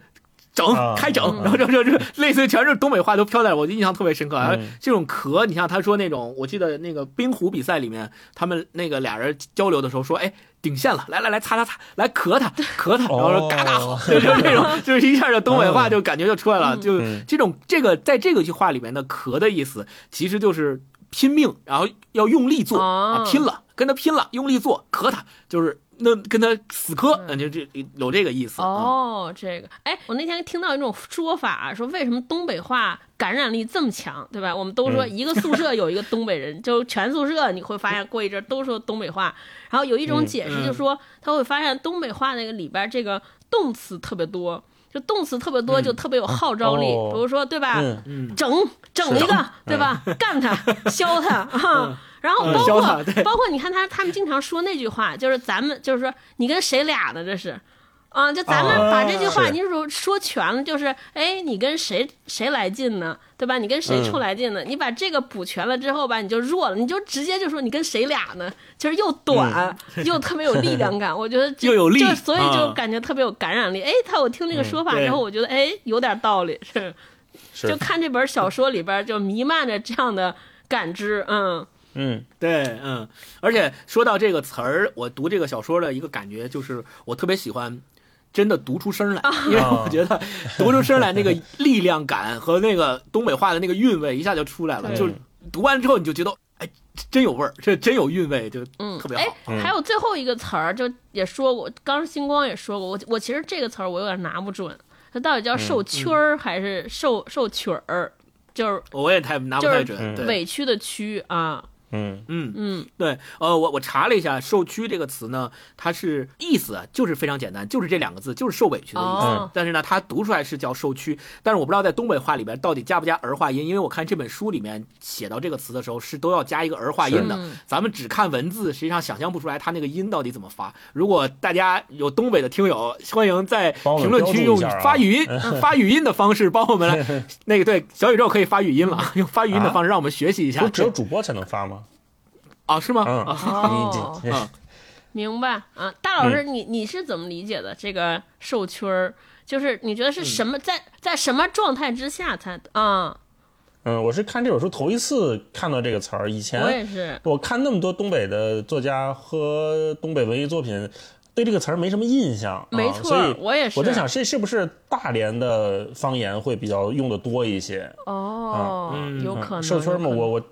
整啊开整，嗯然后就就就类似于全是东北话都飘在，我就印象特别深刻。而嗯这种咳，你像他说那种，我记得那个冰壶比赛里面，他们那个俩人交流的时候说，哎。顶线了，来来来，擦擦擦，来咳他咳他，然后说嘎嘎好，就 就是这种，就是一下就东北话就感觉就出来了，就嗯。这种这个在这个句话里面的咳的意思，其实就是拼命，然后要用力做啊，哦拼了，跟他拼了，用力做，咳他，就是那跟他死磕，嗯，就这有这个意思。啊哦，这个，哎，我那天听到一种说法，说为什么东北话感染力这么强，对吧？我们都说嗯一个宿舍有一个东北人，就全宿舍你会发现过一阵都说东北话。然后有一种嗯解释嗯就说，他会发现东北话那个里边这个动词特别多，就动词特别多，就特别有号召力。哦比如说，对吧？整整一个，对吧？干他，削他啊！然后嗯包括包括你看他他们经常说那句话，就是咱们就是说你跟谁俩呢？这是。啊，就咱们哦把这句话，是你说说全了，就是，哎，你跟谁谁来劲呢？对吧？你跟谁处嗯来劲呢？你把这个补全了之后吧，你就弱了，你就直接就说你跟谁俩呢？就是又短、又特别有力量感，我觉得就 又有力就所以就啊感觉特别有感染力。哎，他我听这个说法之后，我觉得哎有点道理，是是就看这本小说里边就弥漫着这样的感知，嗯嗯。对，嗯，而且说到这个词儿，我读这个小说的一个感觉就是，我特别喜欢真的读出声来，因为我觉得读出声来那个力量感和那个东北话的那个韵味一下就出来了，就是读完之后你就觉得，哎，真有味儿，这真有韵味，就嗯，特别哎好。，还有最后一个词儿，就也说过，刚刚星光也说过，我我其实这个词儿我有点拿不准，它到底叫受屈儿还是受受曲儿？就是我也太拿不太准，对，委屈的屈啊，嗯嗯。嗯对，呃，我我查了一下“受屈”这个词呢，它是意思啊就是非常简单，就是这两个字，就是受委屈的意思。哦但是呢，它读出来是叫受屈，但是我不知道在东北话里边到底加不加儿化音，因为我看这本书里面写到这个词的时候是都要加一个儿化音的。嗯咱们只看文字，实际上想象不出来它那个音到底怎么发。如果大家有东北的听友，欢迎在评论区用发语 音、发语音的方式帮我们来，那个对小宇宙可以发语音了，用发语音的方式让我们学习一下。只有主播才能发吗？啊？是吗？嗯啊哦你这啊明白啊，大老师，你你是怎么理解的这个受屈儿？就是你觉得是什么在在什么状态之下才啊？嗯，我是看这本书头一次看到这个词儿，以前我也是，我看那么多东北的作家和东北文艺作品，对这个词儿没什么印象，啊、没错所以我也是我在想，这是不是大连的方言会比较用的多一些？哦，嗯有可能受屈儿嘛，有可能我我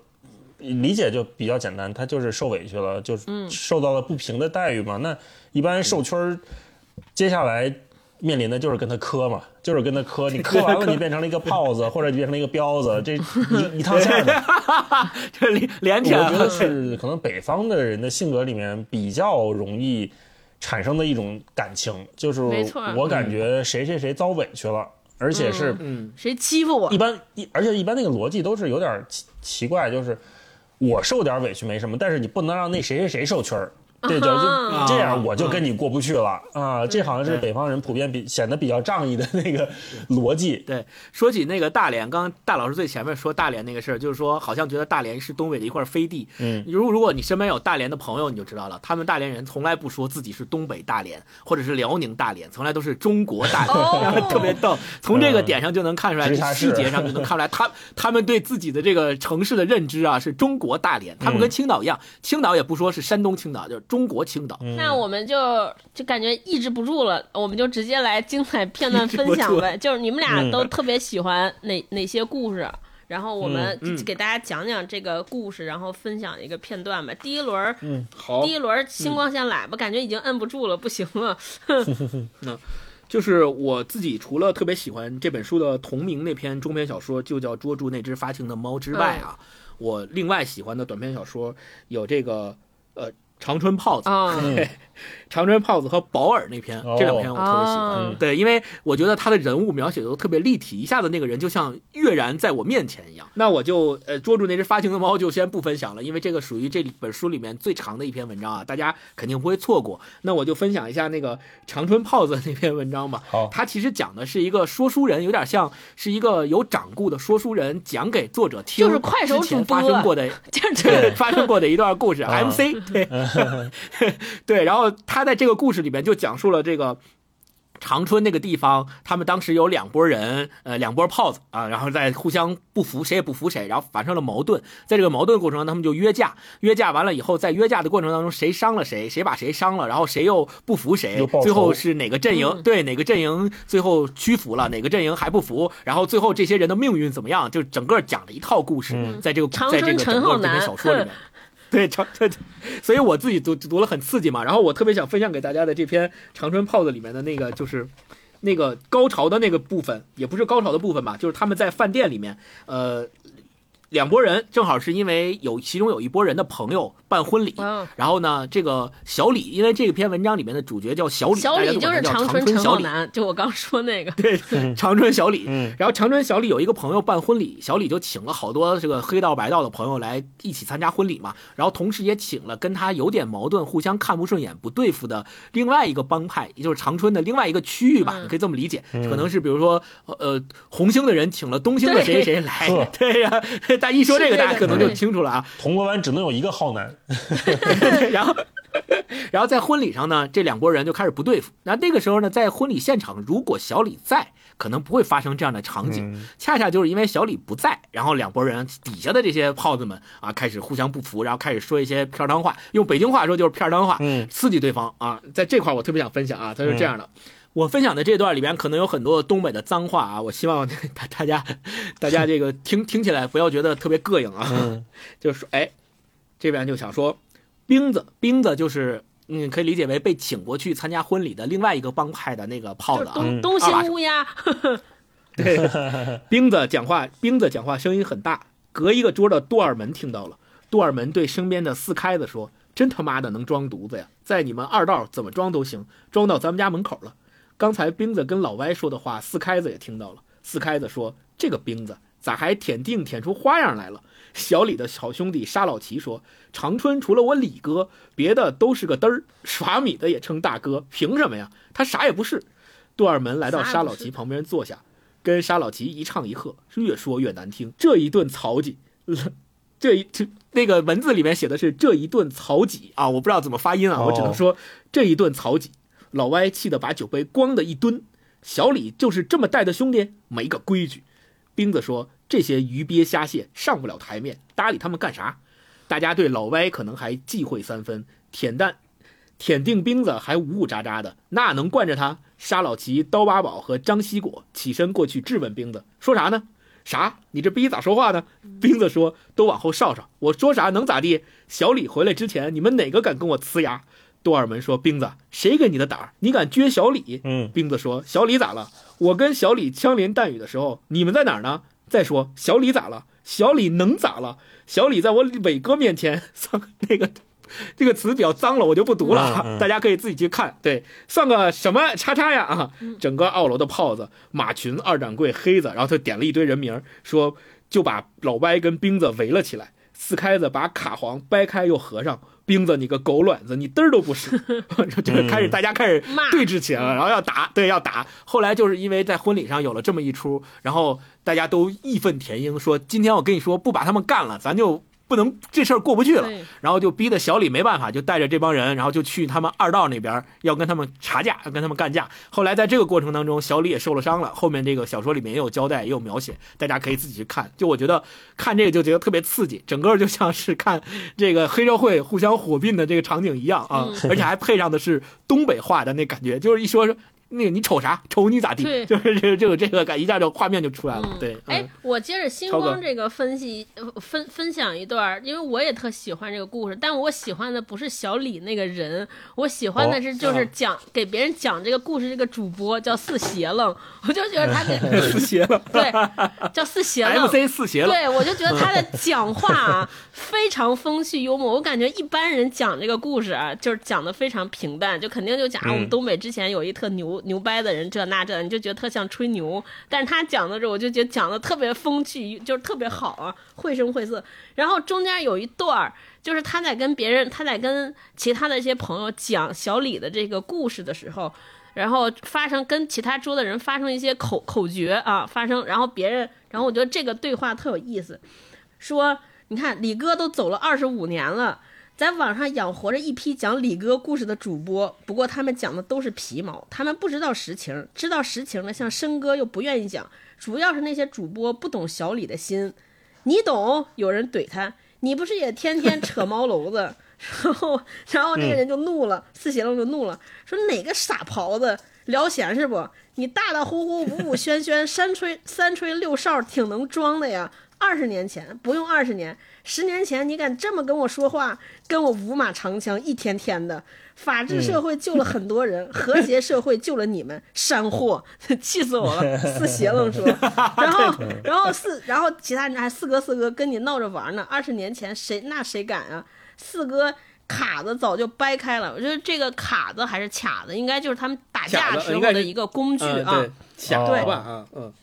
理解就比较简单，他就是受委屈了，就是嗯受到了不平的待遇嘛。那一般受圈儿，接下来面临的就是跟他磕嘛，就是跟他磕。你磕完了，你变成了一个炮子，或者你变成了一个彪子，这一 一趟线儿的。这连连起来我觉得是可能北方的人的性格里面比较容易产生的一种感情，就是我感觉谁谁谁遭委屈了，而且是嗯谁欺负我一？般一，而且一般那个逻辑都是有点奇奇怪，就是我受点委屈没什么，但是你不能让那谁谁谁受屈儿。这就就啊这样，我就跟你过不去了啊！这好像是北方人普遍比显得比较仗义的那个逻辑。对，说起那个大连，刚刚大老师最前面说大连那个事儿，就是说好像觉得大连是东北的一块飞地。嗯，如果如果你身边有大连的朋友，你就知道了，他们大连人从来不说自己是东北大连或者是辽宁大连，从来都是中国大连，哦 特别逗。从这个点上就能看出来，细节上就能看出来，他他们对自己的这个城市的认知啊，是中国大连。他们跟青岛一样，青岛也不说是山东青岛，就是中国青岛。那我们就就感觉抑制不住了，我们就直接来精彩片段分享呗。就是你们俩都特别喜欢哪哪些故事，然后我们给大家讲讲这个故事，然后分享一个片段吧。第一轮，嗯好第一轮星光先来吧，感觉已经摁不住了，不行了。那就是我自己除了特别喜欢这本书的同名那篇中篇小说，就叫《捉住那只发情的猫》之外啊，我另外喜欢的短篇小说有这个呃长春炮子。啊。对，长春炮子和保尔那篇，哦。这两篇我特别喜欢。哦对，因为我觉得他的人物描写的都特别立体，一下子那个人就像跃然在我面前一样。那我就呃捉住那只发情的猫就先不分享了，因为这个属于这本书里面最长的一篇文章啊，大家肯定不会错过。那我就分享一下那个长春炮子那篇文章吧。好。他其实讲的是一个说书人，有点像是一个有掌故的说书人讲给作者听，就是快手之前主播发生过的 就是对，发生过的一段故事啊，MC 对 对，然后他在这个故事里面就讲述了这个长春那个地方，他们当时有两拨人，呃，两拨炮子啊，然后在互相不服，谁也不服谁，然后发生了矛盾。在这个矛盾过程中，他们就约架，约架完了以后，在约架的过程当中，谁伤了谁，谁把谁伤了，然后谁又不服谁，最后是哪个阵营对哪个阵营最后屈服了，哪个阵营还不服，然后最后这些人的命运怎么样，就整个讲了一套故事，在这个在这个整个这篇小说里面。对长对，所以我自己读读了很刺激嘛。然后我特别想分享给大家的这篇《长春炮子》里面的那个，就是那个高潮的那个部分，也不是高潮的部分吧，就是他们在饭店里面，呃。两拨人正好是因为有其中有一拨人的朋友办婚礼，然后呢，这个小李，因为这篇文章里面的主角叫小李，小李就是长春小李，就我刚说那个，对，长春小李。然后长春小李有一个朋友办婚礼，小李就请了好多这个黑道白道的朋友来一起参加婚礼嘛，然后同时也请了跟他有点矛盾、互相看不顺眼、不对付的另外一个帮派，也就是长春的另外一个区域吧，你可以这么理解，可能是比如说呃红星的人请了东星的谁谁来，对呀。但一说这个，大家可能就清楚了啊。铜锣湾只能有一个浩南，然后，然后在婚礼上呢，这两拨人就开始不对付。那那个时候呢，在婚礼现场，如果小李在，可能不会发生这样的场景。恰恰就是因为小李不在，然后两拨人底下的这些炮子们啊，开始互相不服，然后开始说一些片儿汤话，用北京话说就是片儿汤话，刺激对方啊。在这块我特别想分享啊，他是这样的。我分享的这段里边可能有很多东北的脏话啊，我希望 大大家大家这个听听起来不要觉得特别膈应啊。就是说，哎，这边就想说，兵子兵子就是嗯，可以理解为被请过去参加婚礼的另外一个帮派的那个炮子啊，东兴乌鸦。对，兵子讲话，兵子讲话声音很大，隔一个桌的杜尔门听到了。杜尔门对身边的四开子说：“真他妈的能装犊子呀，在你们二道怎么装都行，装到咱们家门口了。”刚才冰子跟老歪说的话，四开子也听到了。四开子说：“这个冰子咋还舔腚舔出花样来了？”小李的好兄弟沙老齐说：“长春除了我李哥，别的都是个嘚儿，耍米的也称大哥，凭什么呀？他啥也不是。”杜二门来到沙老齐旁边坐下，跟沙老齐一唱一和，越说越难听。这一顿曹挤，这一这那个文字里面写的是这一顿曹挤啊，我不知道怎么发音啊，我只能说这一顿曹济。老歪气得把酒杯咣的一蹲，小李就是这么带的兄弟，没个规矩。兵子说：“这些鱼鳖虾蟹上不了台面，搭理他们干啥？”大家对老歪可能还忌讳三分，舔蛋，舔定兵子还呜呜喳喳的，那能惯着他？沙老齐、刀八宝和张西果起身过去质问兵子：“说啥呢？啥？你这逼咋说话呢？”兵子说：“都往后稍稍，我说啥能咋地？小李回来之前，你们哪个敢跟我呲牙？”杜尔门说：“冰子，谁给你的胆儿？你敢撅小李？”嗯，兵子说：“小李咋了？我跟小李枪林弹雨的时候，你们在哪儿呢？再说小李咋了？小李能咋了？小李在我伟哥面前，那个 这个词比较脏了，我就不读了，大家可以自己去看。对，算个什么叉叉呀？啊，整个二楼的炮子，马群、二掌柜、黑子，然后他点了一堆人名，说就把老歪跟冰子围了起来。四开子把卡簧掰开又合上。”兵子，你个狗卵子，你嘚儿都不是 就是开始大家开始对峙起来了，然后要打，对，要打。后来就是因为在婚礼上有了这么一出，然后大家都义愤填膺，说今天我跟你说不把他们干了，咱就。不能这事儿过不去了，然后就逼得小李没办法，就带着这帮人，然后就去他们二道那边要跟他们查架，要跟他们干架。后来在这个过程当中，小李也受了伤了。后面这个小说里面也有交代，也有描写，大家可以自己去看。就我觉得看这个就觉得特别刺激，整个就像是看这个黑社会互相火并的这个场景一样啊，而且还配上的是东北话的那感觉，就是一说。那个你瞅啥？瞅你咋地？对就是这个这个这个感，一下就画面就出来了。对，哎，我接着星光这个分析分分享一段，因为我也特喜欢这个故事，但我喜欢的不是小李那个人，我喜欢的是就是讲给别人讲这个故事这个主播叫四邪愣，我就觉得他给 四邪愣，对，叫四邪愣，MC 四邪愣，对我就觉得他的讲话啊非常风趣幽默，我感觉一般人讲这个故事啊，就是讲的非常平淡，就肯定就讲我们东北之前有一特牛。牛掰的人这那这，你就觉得特像吹牛。但是他讲的时候，我就觉得讲的特别风趣，就是特别好啊，绘声绘色。然后中间有一段儿，就是他在跟别人，他在跟其他的一些朋友讲小李的这个故事的时候，然后发生跟其他桌的人发生一些口口诀啊，发生，然后别人，然后我觉得这个对话特有意思，说你看李哥都走了二十五年了。在网上养活着一批讲李哥故事的主播，不过他们讲的都是皮毛，他们不知道实情，知道实情的像申哥又不愿意讲，主要是那些主播不懂小李的心。你懂？有人怼他，你不是也天天扯 毛篓子？然后，然后那个人就怒了，四喜龙就怒了，说哪个傻狍子聊闲是不？你大大呼呼，五五喧喧，三吹三吹六哨，挺能装的呀。二十年前不用二十年，十年前你敢这么跟我说话，跟我五马长枪，一天天的。法治社会救了很多人，和谐社会救了你们，山货，气死我了！四邪愣说，然后，然后四，然后其他人还四哥四哥跟你闹着玩呢。二十年前谁那谁敢啊？四哥卡子早就掰开了，我觉得这个卡子还是卡子，应该就是他们打架时候的一个工具啊。对吧？啊，嗯。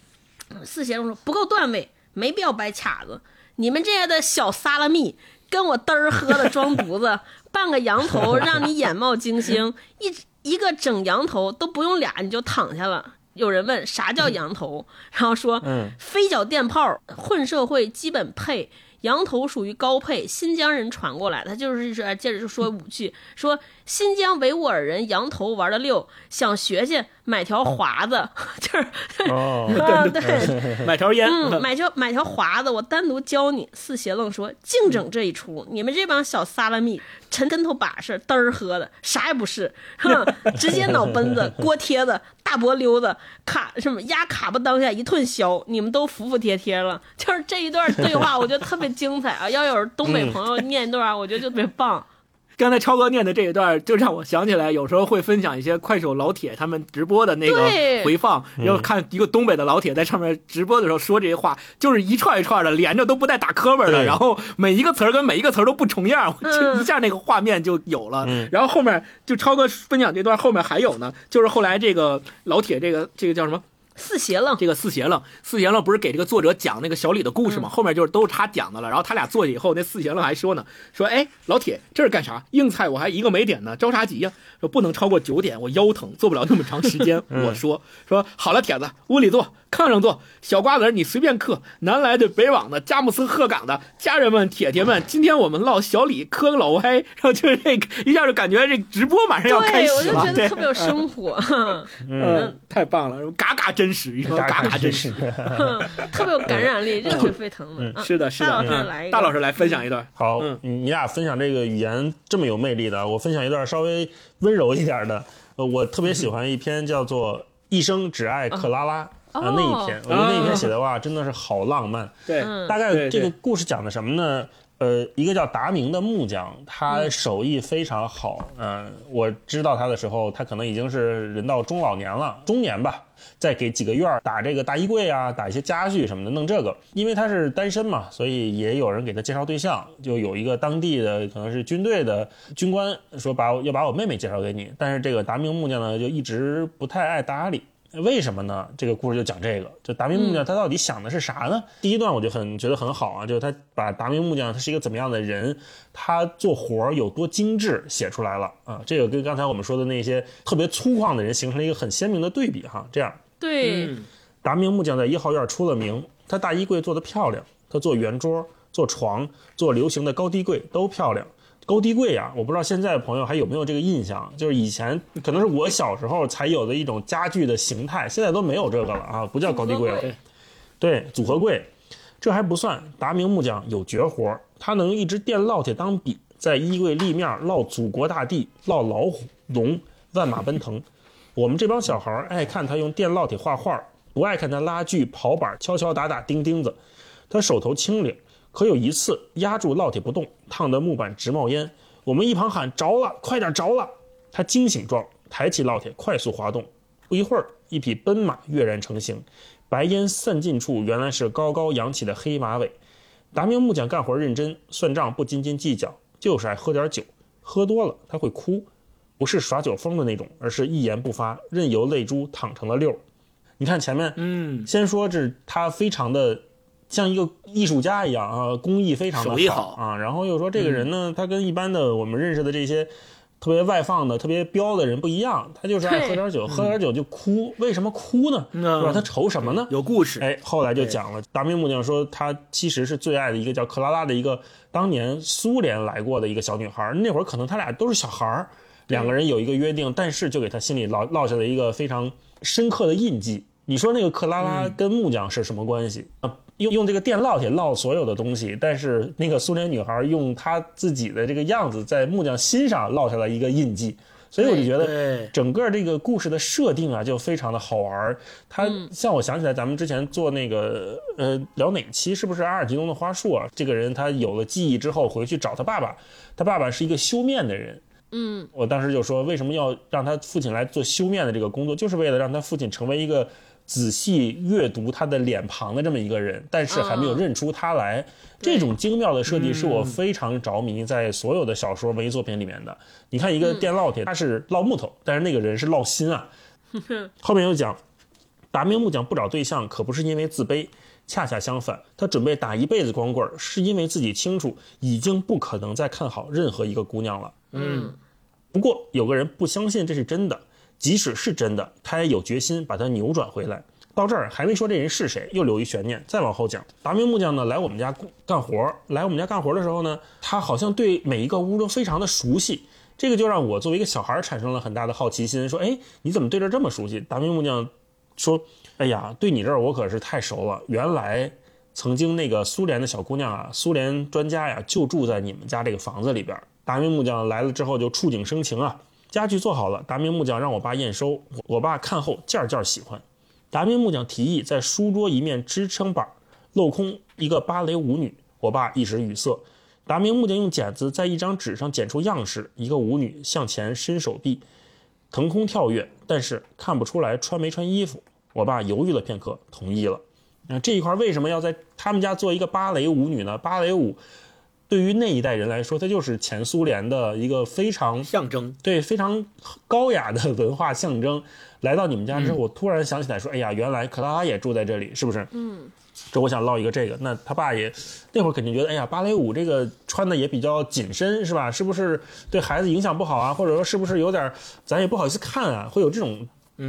四邪愣说不够段位。没必要掰卡子，你们这样的小撒拉蜜，跟我嘚儿喝的装犊子，半个羊头让你眼冒金星，一一个整羊头都不用俩你就躺下了。有人问啥叫羊头，然后说，飞脚电炮混社会基本配。羊头属于高配，新疆人传过来，他就是说，接着就说五句，说新疆维吾尔人羊头玩的溜，想学学买条华子，就是，啊 对，买条烟，嗯，买条买条华子，我单独教你。四邪愣说净整这一出，你们这帮小撒拉密，沉跟头把式，嘚儿喝的，啥也不是，哼，直接脑奔子，锅贴子，大脖溜子，卡什么压卡巴当下一顿削，你们都服服帖帖了。就是这一段对话，我觉得特别。精彩啊！要有东北朋友念一段，我觉得就特别棒。刚才超哥念的这一段，就让我想起来，有时候会分享一些快手老铁他们直播的那个回放，然后看一个东北的老铁在上面直播的时候说这些话，就是一串一串的连着都不带打磕巴的，然后每一个词儿跟每一个词儿都不重样，就一下那个画面就有了。然后后面就超哥分享这段后面还有呢，就是后来这个老铁这个这个叫什么？四邪愣，这个四邪愣，四邪愣不是给这个作者讲那个小李的故事吗？后面就是都是他讲的了。然后他俩坐下以后，那四邪愣还说呢，说：“哎，老铁，这是干啥？硬菜我还一个没点呢，着啥急呀？说不能超过九点，我腰疼，坐不了那么长时间。”我说：“说好了，铁子，屋里坐。”炕上坐，小瓜子你随便嗑。南来的北往的，佳木斯鹤岗的家人们、铁铁们，今天我们唠小李磕个老歪，然后就是这个一下就感觉这直播马上要开始了，我就觉得特别有生活，嗯，太棒了，嘎嘎真实，嘎嘎真实，特别有感染力，热血沸腾的。是的，是的，大老师来，大老师来分享一段。好，你你俩分享这个语言这么有魅力的，我分享一段稍微温柔一点的。呃，我特别喜欢一篇叫做《一生只爱克拉拉》。啊，那一篇，我觉得那一篇写的哇，真的是好浪漫。对，大概这个故事讲的什么呢？呃，一个叫达明的木匠，他手艺非常好。嗯，我知道他的时候，他可能已经是人到中老年了，中年吧，在给几个院儿打这个大衣柜啊，打一些家具什么的，弄这个。因为他是单身嘛，所以也有人给他介绍对象。就有一个当地的可能是军队的军官说，把要把我妹妹介绍给你。但是这个达明木匠呢，就一直不太爱搭理。为什么呢？这个故事就讲这个，就达明木匠他到底想的是啥呢？第一段我就很觉得很好啊，就是他把达明木匠他是一个怎么样的人，他做活有多精致写出来了啊。这个跟刚才我们说的那些特别粗犷的人形成了一个很鲜明的对比哈。这样，对，达明木匠在一号院出了名，他大衣柜做的漂亮，他做圆桌、做床、做流行的高低柜都漂亮。高低柜啊，我不知道现在的朋友还有没有这个印象，就是以前可能是我小时候才有的一种家具的形态，现在都没有这个了啊，不叫高低柜了。对，组合柜，这还不算，达明木匠有绝活，他能用一支电烙铁当笔，在衣柜立面烙祖国大地，烙老虎、龙、万马奔腾。我们这帮小孩爱看他用电烙铁画画，不爱看他拉锯、刨板、敲敲打打、钉钉子。他手头轻灵。可有一次压住烙铁不动，烫得木板直冒烟。我们一旁喊着了，快点着了！他惊醒状，抬起烙铁，快速滑动。不一会儿，一匹奔马跃然成型，白烟散尽处，原来是高高扬起的黑马尾。达明木匠干活认真，算账不斤斤计较，就是爱喝点酒。喝多了他会哭，不是耍酒疯的那种，而是一言不发，任由泪珠淌成了溜。你看前面，嗯，先说这他非常的。像一个艺术家一样啊，工艺非常的好啊。然后又说这个人呢，他跟一般的我们认识的这些特别外放的、特别彪的人不一样，他就是爱喝点酒，喝点酒就哭。为什么哭呢？是吧？他愁什么呢？有故事。哎，后来就讲了，达明木匠说他其实是最爱的一个叫克拉拉的一个当年苏联来过的一个小女孩。那会儿可能他俩都是小孩儿，两个人有一个约定，但是就给他心里烙落下了一个非常深刻的印记。你说那个克拉拉跟木匠是什么关系啊？用用这个电烙铁烙所有的东西，但是那个苏联女孩用她自己的这个样子在木匠心上烙下了一个印记，所以我就觉得整个这个故事的设定啊就非常的好玩。它像我想起来咱们之前做那个呃聊哪期是不是阿尔吉东的花束啊？这个人他有了记忆之后回去找他爸爸，他爸爸是一个修面的人。嗯，我当时就说为什么要让他父亲来做修面的这个工作，就是为了让他父亲成为一个。仔细阅读他的脸庞的这么一个人，但是还没有认出他来。这种精妙的设计是我非常着迷，在所有的小说文艺作品里面的。你看，一个电烙铁，他是烙木头，但是那个人是烙心啊。后面又讲，达明木匠不找对象，可不是因为自卑，恰恰相反，他准备打一辈子光棍，是因为自己清楚已经不可能再看好任何一个姑娘了。嗯，不过有个人不相信这是真的。即使是真的，他也有决心把它扭转回来。到这儿还没说这人是谁，又留一悬念。再往后讲，达明木匠呢来我们家干活，来我们家干活的时候呢，他好像对每一个屋都非常的熟悉。这个就让我作为一个小孩产生了很大的好奇心，说：“哎，你怎么对这这么熟悉？”达明木匠说：“哎呀，对你这儿我可是太熟了。原来曾经那个苏联的小姑娘啊，苏联专家呀，就住在你们家这个房子里边。”达明木匠来了之后就触景生情啊。家具做好了，达明木匠让我爸验收。我爸看后件件喜欢。达明木匠提议在书桌一面支撑板镂空一个芭蕾舞女。我爸一时语塞。达明木匠用剪子在一张纸上剪出样式，一个舞女向前伸手臂，腾空跳跃，但是看不出来穿没穿衣服。我爸犹豫了片刻，同意了。那这一块为什么要在他们家做一个芭蕾舞女呢？芭蕾舞。对于那一代人来说，它就是前苏联的一个非常象征，对非常高雅的文化象征。来到你们家之后，我突然想起来说：“哎呀，原来克拉拉也住在这里，是不是？”嗯，这我想唠一个这个。那他爸也那会儿肯定觉得：“哎呀，芭蕾舞这个穿的也比较紧身，是吧？是不是对孩子影响不好啊？或者说是不是有点咱也不好意思看啊？会有这种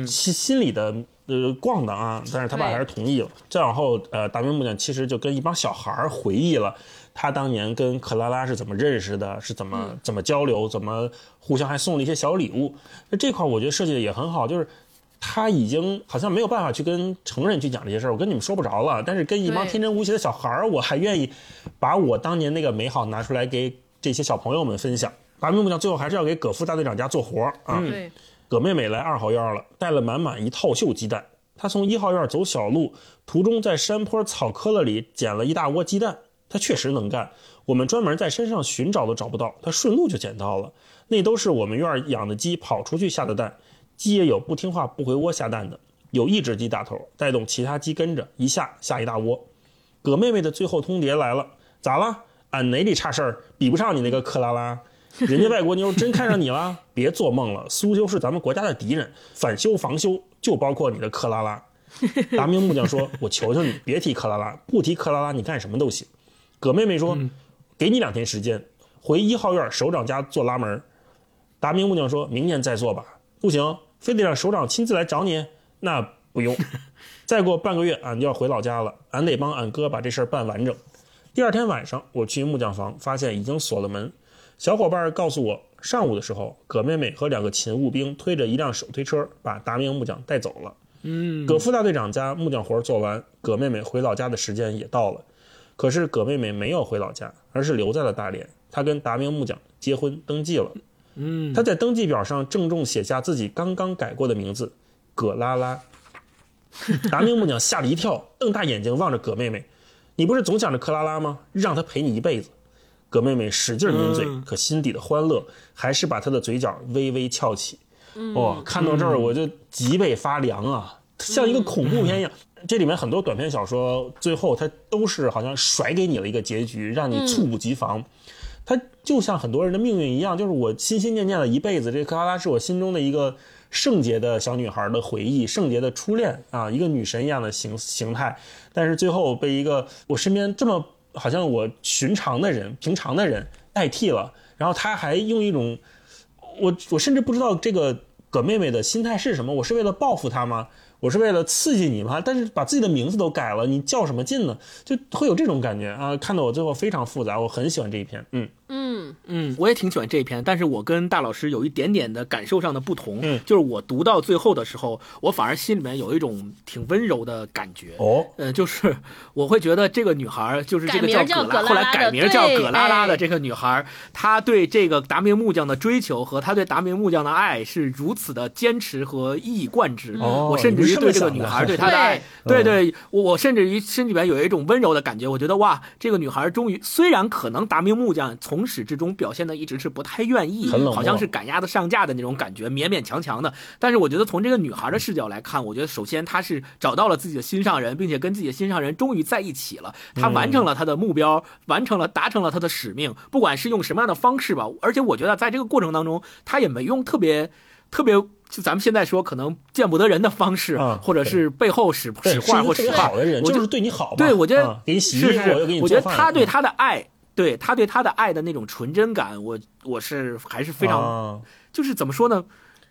心心理的呃逛的啊？”但是他爸还是同意了。再往后，呃，大明木匠其实就跟一帮小孩回忆了。他当年跟克拉拉是怎么认识的？是怎么怎么交流？怎么互相还送了一些小礼物？那这块我觉得设计的也很好，就是他已经好像没有办法去跟成人去讲这些事儿，我跟你们说不着了。但是跟一帮天真无邪的小孩儿，我还愿意把我当年那个美好拿出来给这些小朋友们分享。达明木匠最后还是要给葛夫大队长家做活儿啊。葛妹妹来二号院了，带了满满一套袖鸡蛋。她从一号院走小路，途中在山坡草棵了里捡了一大窝鸡蛋。他确实能干，我们专门在山上寻找都找不到，他顺路就捡到了。那都是我们院养的鸡跑出去下的蛋，鸡也有不听话不回窝下蛋的，有一只鸡打头，带动其他鸡跟着一下下一大窝。葛妹妹的最后通牒来了，咋了？俺哪里差事儿？比不上你那个克拉拉，人家外国妞真看上你了？别做梦了，苏修是咱们国家的敌人，反修防修就包括你的克拉拉。达明木匠说：“我求求你，别提克拉拉，不提克拉拉，你干什么都行。”葛妹妹说：“给你两天时间，回一号院首长家做拉门。”达明木匠说：“明年再做吧。”不行，非得让首长亲自来找你？那不用。再过半个月，俺就要回老家了，俺得帮俺哥把这事儿办完整。第二天晚上，我去木匠房，发现已经锁了门。小伙伴告诉我，上午的时候，葛妹妹和两个勤务兵推着一辆手推车把达明木匠带走了。嗯，葛副大队长家木匠活做完，葛妹妹回老家的时间也到了。可是葛妹妹没有回老家，而是留在了大连。她跟达明木匠结婚登记了。嗯，她在登记表上郑重写下自己刚刚改过的名字——葛拉拉。达明木匠吓了一跳，瞪大眼睛望着葛妹妹：“你不是总想着克拉拉吗？让她陪你一辈子。”葛妹妹使劲抿嘴，可心底的欢乐还是把她的嘴角微微翘起。哦，看到这儿我就脊背发凉啊，像一个恐怖片一样。这里面很多短篇小说，最后它都是好像甩给你了一个结局，让你猝不及防。它就像很多人的命运一样，就是我心心念念了一辈子，这克拉拉是我心中的一个圣洁的小女孩的回忆，圣洁的初恋啊，一个女神一样的形形态。但是最后被一个我身边这么好像我寻常的人、平常的人代替了，然后他还用一种我我甚至不知道这个葛妹妹的心态是什么，我是为了报复她吗？我是为了刺激你嘛？但是把自己的名字都改了，你较什么劲呢？就会有这种感觉啊！看得我最后非常复杂，我很喜欢这一篇。嗯嗯嗯，我也挺喜欢这一篇，但是我跟大老师有一点点的感受上的不同，嗯就是我读到最后的时候，我反而心里面有一种挺温柔的感觉。哦，嗯，就是我会觉得这个女孩，就是这个叫葛拉，后来改名叫葛拉拉的哎这个女孩，她对这个达明木匠的追求和她对达明木匠的爱是如此的坚持和一以贯之。哦我甚至于对这个女孩对她的爱，对对对，我我甚至于心里面有一种温柔的感觉。我觉得哇，这个女孩终于，虽然可能达明木匠从始至终表现的一直是不太愿意，好像是赶鸭子上架的那种感觉，勉勉强强的。但是我觉得从这个女孩的视角来看，我觉得首先她是找到了自己的心上人，并且跟自己的心上人终于在一起了。她完成了她的目标，完成了达成了她的使命，不管是用什么样的方式吧。而且我觉得在这个过程当中，她也没用特别特别。就咱们现在说，可能见不得人的方式，啊或者是背后使，使坏或使坏好的人，我就是对你好嘛。对，我觉得、啊给你洗衣是是服，我又给你我觉得做饭。他对嗯他的爱，对他对他的爱的那种纯真感，我我是还是非常，啊就是怎么说呢？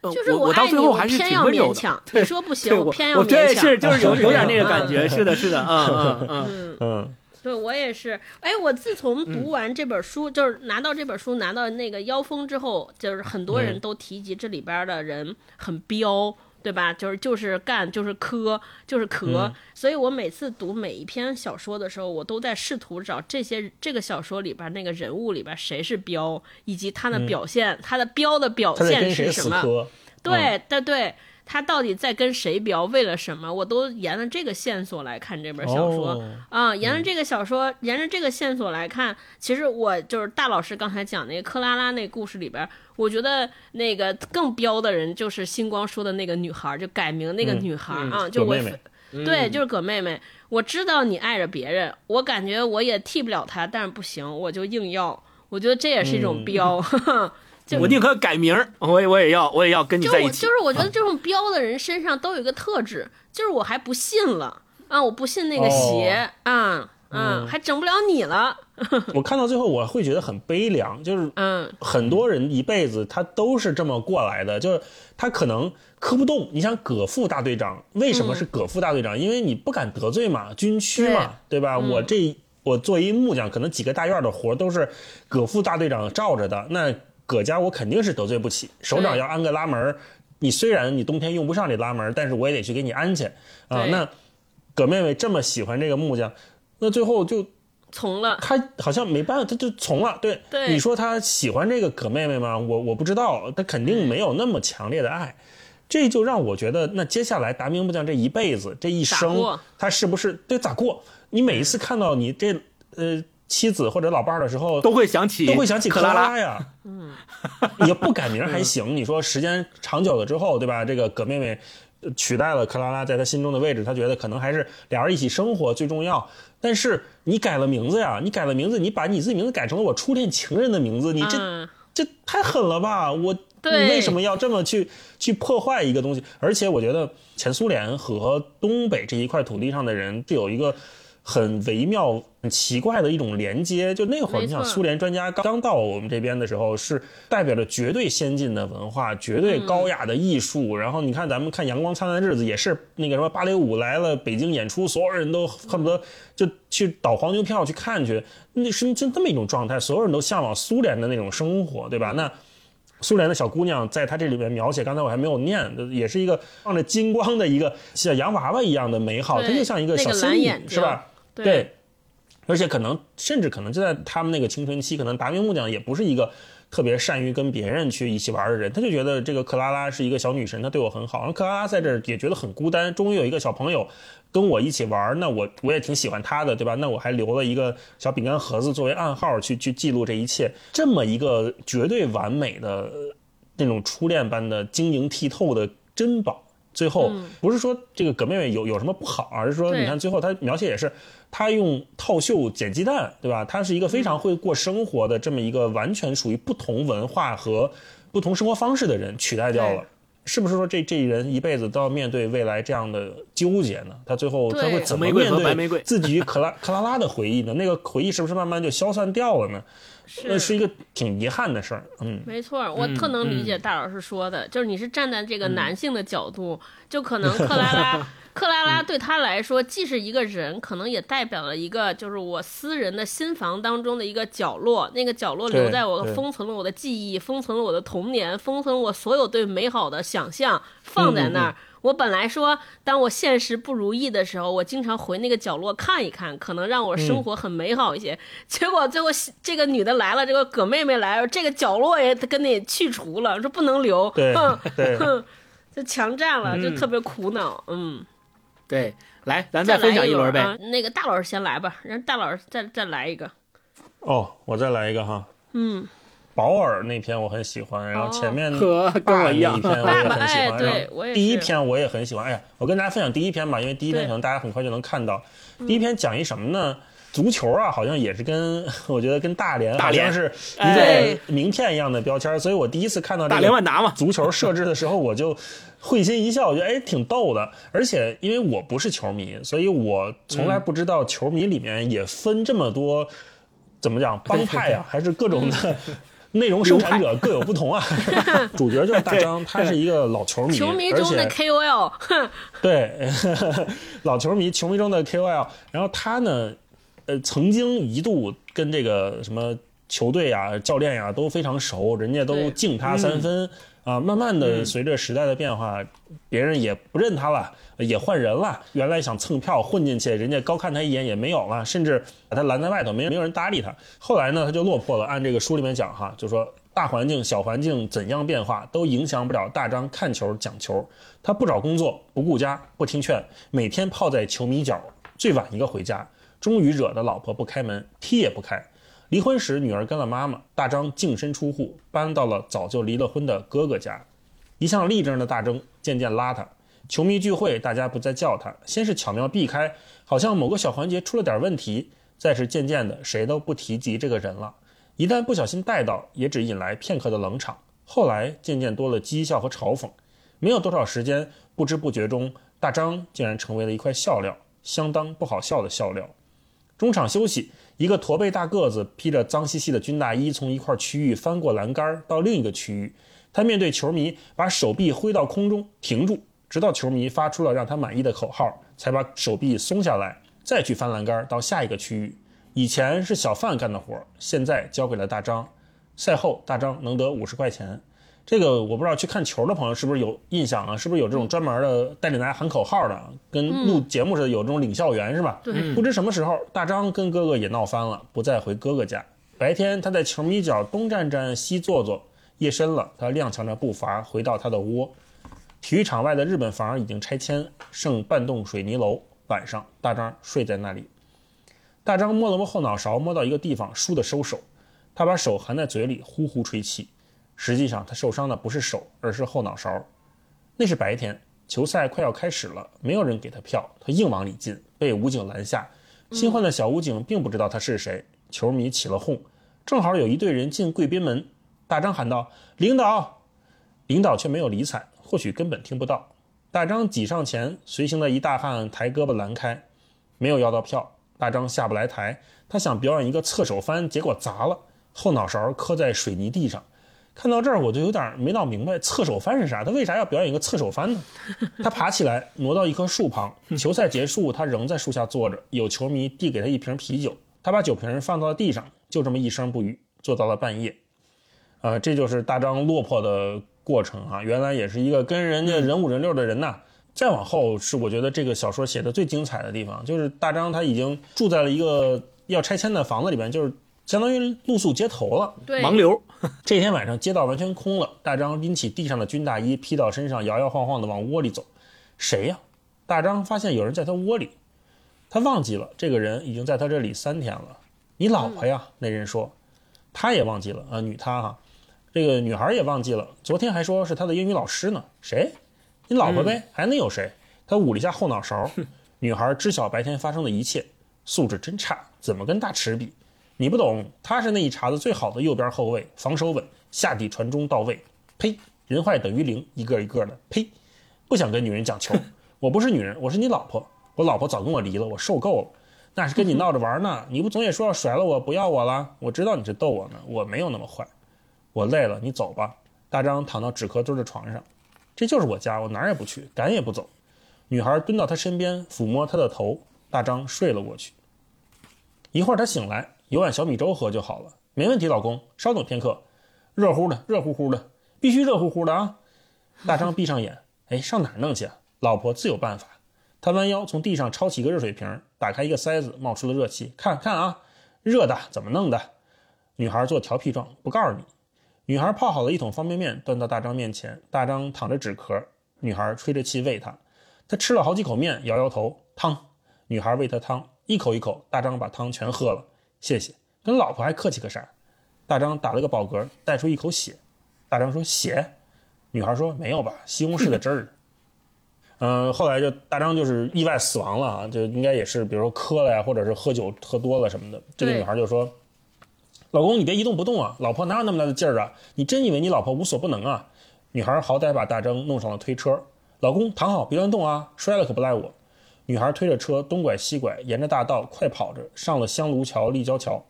呃就是我到最后还是偏要挺温柔的。勉强。你说不行，我偏要我对勉强。是就是有有点那个嗯感觉，是的，是的，嗯 嗯嗯。嗯，嗯对我也是。哎，我自从读完这本书，就是拿到这本书，拿到那个妖风之后，就是很多人嗯都提及这里边的人很彪。对吧？就是就是干，就是磕，就是磕。嗯所以我每次读每一篇小说的时候，我都在试图找这些这个小说里边那个人物里边谁是彪，以及他的表现，他的彪的表现是什么。对对对，他到底在跟谁飙，为了什么？我都沿着这个线索来看这本小说哦啊、沿着这个小说，沿着这个线索来看，其实我就是大老师刚才讲那个克拉拉那故事里边，我觉得那个更彪的人就是星光说的那个女孩，就改名那个嗯女孩、嗯啊，就我对，就是葛妹妹。我知道你爱着别人，我感觉我也替不了她，但是不行，我就硬要。我觉得这也是一种嗯彪。就我宁可改名儿，我也我也要我也要跟你就在一起。我就是我觉得这种彪的人身上都有一个特质，就是我还不信了啊，我不信那个邪、啊，嗯，还整不了你了，我看到最后我会觉得很悲凉，就是嗯，很多人一辈子他都是这么过来的，就是他可能磕不动。你想葛副大队长为什么是葛副大队长？因为你不敢得罪嘛，军区嘛，对吧？我这我作为一木匠，可能几个大院的活都是葛副大队长罩着的，那葛家我肯定是得罪不起。首长要安个拉门儿，你虽然你冬天用不上这拉门儿，但是我也得去给你安去啊。对那葛妹妹这么喜欢这个木匠，那最后就从了，他好像没办法，他就从了。对，对你说他喜欢这个葛妹妹吗？我我不知道，他肯定没有那么强烈的爱。这就让我觉得，那接下来达明木匠这一辈子，这一生他是不是对咋过？你每一次看到你这呃妻子或者老伴儿的时候，都会想起都会想起克克拉拉。呀。嗯，也不改名还行。你说时间长久了之后，对吧？这个葛妹妹呃取代了克拉拉在她心中的位置，她觉得可能还是俩人一起生活最重要。但是你改了名字呀，你改了名字，你把你自己名字改成了我初恋情人的名字，你这、嗯，这太狠了吧！我你为什么要这么去去破坏一个东西？而且我觉得前苏联和东北这一块土地上的人是有一个很微妙、很奇怪的一种连接。就那会儿，你想苏联专家刚刚到我们这边的时候，是代表着绝对先进的文化、绝对高雅的艺术。然后你看咱们看《阳光灿烂的日子》，也是那个什么芭蕾舞来了北京演出，所有人都恨不得就去倒黄牛票去看去，那是就这么一种状态，所有人都向往苏联的那种生活，对吧？那。苏联的小姑娘在她这里面描写，刚才我还没有念，也是一个放着金光的一个像洋娃娃一样的美好，对她就像一个小仙女，是吧？对而且可能甚至可能就在他们那个青春期，可能达明木匠也不是一个特别善于跟别人去一起玩的人，他就觉得这个克拉拉是一个小女神，她对我很好。然后克拉拉在这儿也觉得很孤单，终于有一个小朋友跟我一起玩，那我我也挺喜欢她的，对吧？那我还留了一个小饼干盒子作为暗号去去记录这一切，这么一个绝对完美的那种初恋般的晶莹剔透的珍宝。最后不是说这个葛妹妹有有什么不好，而是说你看最后她描写也是，她用套袖捡鸡蛋，对吧？她是一个非常会过生活的这么一个完全属于不同文化和不同生活方式的人取代掉了。是不是说这这人一辈子都要面对未来这样的纠结呢？他最后他会怎么面对和白玫瑰自己与克拉 克拉拉的回忆呢？那个回忆是不是慢慢就消散掉了呢？那是一个挺遗憾的事儿。嗯，没错，我特能理解大老师说的，就是你是站在这个男性的角度，就可能 克拉拉，克拉拉对他来说既是一个人，可能也代表了一个就是我私人的心房当中的一个角落，那个角落留在我对封存了我的记忆，封存了我的童年，封存我所有对美好的想象，放在那儿。我本来说，当我现实不如意的时候，我经常回那个角落看一看，可能让我生活很美好一些。结果最后这个女的来了，这个葛妹妹来了，这个角落也跟你去除了，说不能留，对哼就强占了，就特别苦恼。嗯，对，来，咱再再分享来一轮呗。啊。那个大老师先来吧，让大老师再再来一个。哦，我再来一个哈。嗯，保尔那篇我很喜欢，然后前面呵，跟我一。篇我也很喜哎欢，对然后我也第一篇我也很喜欢。哎呀，我跟大家分享第一篇吧，因为第一篇可能大家很快就能看到。第一篇讲一什么呢？足球啊，好像也是跟 我觉得跟大连大连好像是一哎个名片一样的标签，所以我第一次看到大连万达嘛，足球设置的时候，我就会心一笑，我觉得哎挺逗的。而且因为我不是球迷，所以我从来不知道球迷里面也分这么多，怎么讲帮派啊，还是各种的。内容生产者各有不同啊，主角就是大张，他是一个老球迷，球迷中的 KOL，哼，对 老球迷，球迷中的 KOL。然后他呢，呃，曾经一度跟这个什么球队呀、教练呀都非常熟，人家都敬他三分、啊。慢慢的，随着时代的变化，别人也不认他了，也换人了。原来想蹭票混进去，人家高看他一眼也没有了，甚至把他拦在外头，没没有人搭理他。后来呢，他就落魄了。按这个书里面讲哈，就说大环境、小环境怎样变化，都影响不了大张看球、讲球。他不找工作，不顾家，不听劝，每天泡在球迷角，最晚一个回家。终于惹得老婆不开门，踢也不开。离婚时，女儿跟了妈妈，大张净身出户，搬到了早就离了婚的哥哥家。一向立正的大张渐渐邋遢，球迷聚会大家不再叫他，先是巧妙避开，好像某个小环节出了点问题，再是渐渐的谁都不提及这个人了。一旦不小心带到，也只引来片刻的冷场。后来渐渐多了讥笑和嘲讽，没有多少时间，不知不觉中，大张竟然成为了一块笑料，相当不好笑的笑料。中场休息，一个驼背大个子披着脏兮兮的军大衣，从一块区域翻过栏杆到另一个区域。他面对球迷，把手臂挥到空中，停住，直到球迷发出了让他满意的口号，才把手臂松下来，再去翻栏杆到下一个区域。以前是小范干的活，现在交给了大张。赛后，大张能得五十块钱。这个我不知道去看球的朋友是不是有印象啊？是不是有这种专门的带领大家喊口号的，跟录节目似的有这种领校员是吧？对不知什么时候，大张跟哥哥也闹翻了，不再回哥哥家。白天他在球迷角东站站西坐坐，夜深了，他踉跄着步伐回到他的窝。体育场外的日本房已经拆迁，剩半栋水泥楼。晚上，大张睡在那里。大张摸了摸后脑勺，摸到一个地方，倏地收手。他把手含在嘴里，呼呼吹气。实际上，他受伤的不是手，而是后脑勺。那是白天，球赛快要开始了，没有人给他票，他硬往里进，被武警拦下。新换的小武警并不知道他是谁，球迷起了哄。正好有一队人进贵宾门，大张喊道：“领导！”领导却没有理睬，或许根本听不到。大张挤上前，随行的一大汉抬胳膊拦开，没有要到票。大张下不来台，他想表演一个侧手翻，结果砸了，后脑勺磕在水泥地上。看到这儿，我就有点没闹明白，侧手翻是啥？他为啥要表演一个侧手翻呢？他爬起来，挪到一棵树旁。球赛结束，他仍在树下坐着。有球迷递给他一瓶啤酒，他把酒瓶放到了地上，就这么一声不语，坐到了半夜。呃，这就是大张落魄的过程啊！原来也是一个跟人家人五人六的人呐。再往后是我觉得这个小说写的最精彩的地方，就是大张他已经住在了一个要拆迁的房子里边，就是相当于露宿街头了。盲流，这天晚上街道完全空了，大张拎起地上的军大衣披到身上，摇摇晃晃地往窝里走。谁呀？大张发现有人在他窝里，他忘记了这个人已经在他这里三天了。你老婆呀？那人说，他也忘记了啊，女他哈，这个女孩也忘记了，昨天还说是他的英语老师呢。谁？你老婆呗，还能有谁？他捂了一下后脑勺。女孩知晓白天发生的一切，素质真差，怎么跟大池比？你不懂，他是那一茬子最好的右边后卫，防守稳，下底传中到位。呸！人坏等于零，一个一个的。呸！不想跟女人讲球，我不是女人，我是你老婆。我老婆早跟我离了，我受够了。那是跟你闹着玩呢，你不总也说要甩了我，不要我了？我知道你是逗我呢，我没有那么坏。我累了，你走吧。大张躺到纸壳堆的床上，这就是我家，我哪儿也不去，赶也不走。女孩蹲到他身边，抚摸他的头。大张睡了过去。一会儿他醒来，有碗小米粥喝就好了。没问题，老公，稍等片刻。热乎的，热乎乎的，必须热乎乎的啊！大张闭上眼，哎，上哪儿弄去？老婆自有办法。他弯腰从地上抄起一个热水瓶，打开一个塞子，冒出了热气。看看啊，热的，怎么弄的？女孩做调皮状，不告诉你。女孩泡好了一桶方便面，端到大张面前。大张躺着纸壳，女孩吹着气喂他。他吃了好几口面，摇摇头。汤。女孩喂他汤，一口一口。大张把汤全喝了。谢谢，跟老婆还客气个啥？大张打了个饱嗝，带出一口血。大张说：“血。”女孩说：“没有吧，西红柿的汁儿。”嗯，后来就大张就是意外死亡了啊，就应该也是比如说磕了呀，或者是喝酒喝多了什么的。这个女孩就说：“老公，你别一动不动啊，老婆哪有那么大的劲儿啊？你真以为你老婆无所不能啊？”女孩好歹把大张弄上了推车。老公躺好，别乱动啊，摔了可不赖我。女孩推着车东拐西拐，沿着大道快跑着，上了香炉桥立交桥。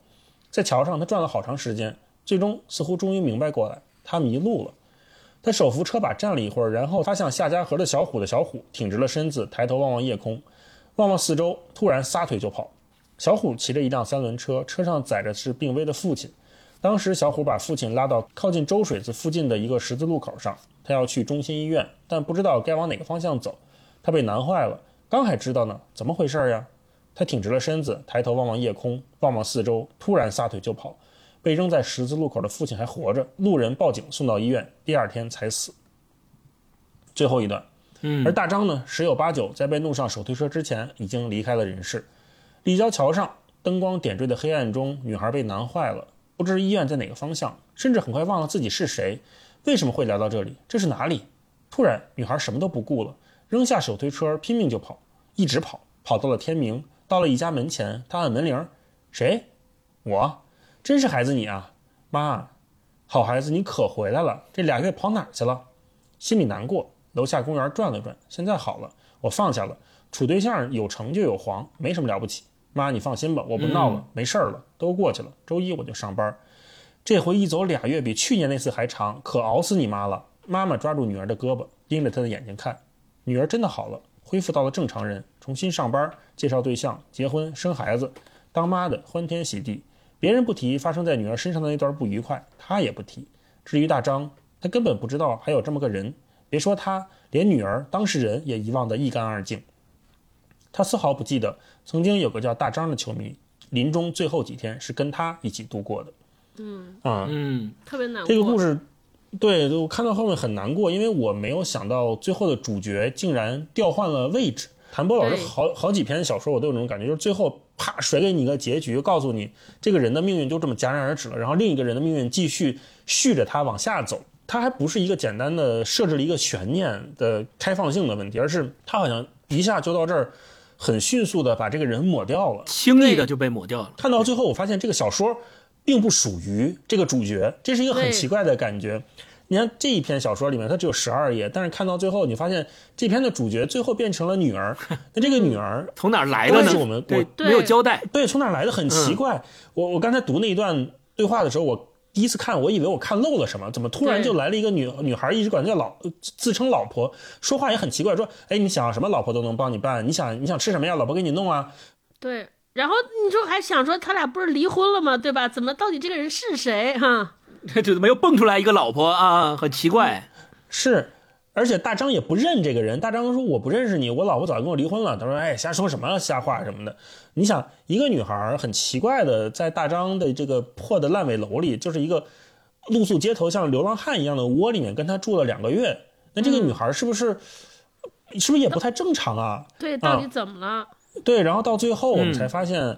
在桥上，她转了好长时间，最终似乎终于明白过来，她迷路了。他手扶车把站了一会儿，然后他像夏家河的小虎的小虎，挺直了身子，抬头望望夜空，望望四周，突然撒腿就跑。小虎骑着一辆三轮车，车上载着是病危的父亲。当时小虎把父亲拉到靠近周水子附近的一个十字路口上，他要去中心医院，但不知道该往哪个方向走。他被难坏了，刚还知道呢，怎么回事呀？他挺直了身子，抬头望望夜空，望望四周，突然撒腿就跑。被扔在十字路口的父亲还活着，路人报警送到医院，第二天才死。最后一段，嗯，而大张呢，十有八九在被弄上手推车之前已经离开了人世。立交桥上灯光点缀的黑暗中，女孩被难坏了，不知医院在哪个方向，甚至很快忘了自己是谁，为什么会来到这里，这是哪里？突然，女孩什么都不顾了，扔下手推车，拼命就跑，一直跑，跑到了天明，到了一家门前，他按门铃，谁？我。真是孩子你啊，妈，好孩子你可回来了，这俩月跑哪儿去了？心里难过，楼下公园转了转，现在好了，我放下了，处对象有成就有黄，没什么了不起。妈，你放心吧，我不闹了，没事儿了，都过去了。周一我就上班，这回一走俩月，比去年那次还长，可熬死你妈了。妈妈抓住女儿的胳膊，盯着她的眼睛看，女儿真的好了，恢复到了正常人，重新上班，介绍对象，结婚生孩子，当妈的欢天喜地。别人不提发生在女儿身上的那段不愉快，他也不提。至于大张，他根本不知道还有这么个人，别说他，连女儿当事人也遗忘得一干二净。他丝毫不记得曾经有个叫大张的球迷，临终最后几天是跟他一起度过的。嗯啊，嗯，特别难过。这个故事，对我看到后面很难过，因为我没有想到最后的主角竟然调换了位置。谭波老师好好几篇小说，我都有这种感觉，就是最后啪甩给你一个结局，告诉你这个人的命运就这么戛然而止了，然后另一个人的命运继续续着他往下走。他还不是一个简单的设置了一个悬念的开放性的问题，而是他好像一下就到这儿，很迅速的把这个人抹掉了，轻易的就被抹掉了。看到最后，我发现这个小说并不属于这个主角，这是一个很奇怪的感觉。你看这一篇小说里面，它只有十二页，但是看到最后，你发现这篇的主角最后变成了女儿。那这个女儿从哪儿来的呢？我们我没有交代。对，从哪儿来的很奇怪。我我刚才读那一段对话的时候，我第一次看，我以为我看漏了什么，怎么突然就来了一个女女孩，一直管叫老，自称老婆，说话也很奇怪，说，哎，你想要什么老婆都能帮你办，你想你想吃什么呀，老婆给你弄啊。对，然后你说还想说他俩不是离婚了吗？对吧？怎么到底这个人是谁？哈。这怎么又蹦出来一个老婆啊？很奇怪，是，而且大张也不认这个人。大张说：“我不认识你，我老婆早就跟我离婚了。”他说：“哎，瞎说什么瞎话什么的。”你想，一个女孩很奇怪的在大张的这个破的烂尾楼里，就是一个露宿街头像流浪汉一样的窝里面，跟他住了两个月。那这个女孩是不是，是不是也不太正常啊？对，到底怎么了？对，然后到最后我们才发现，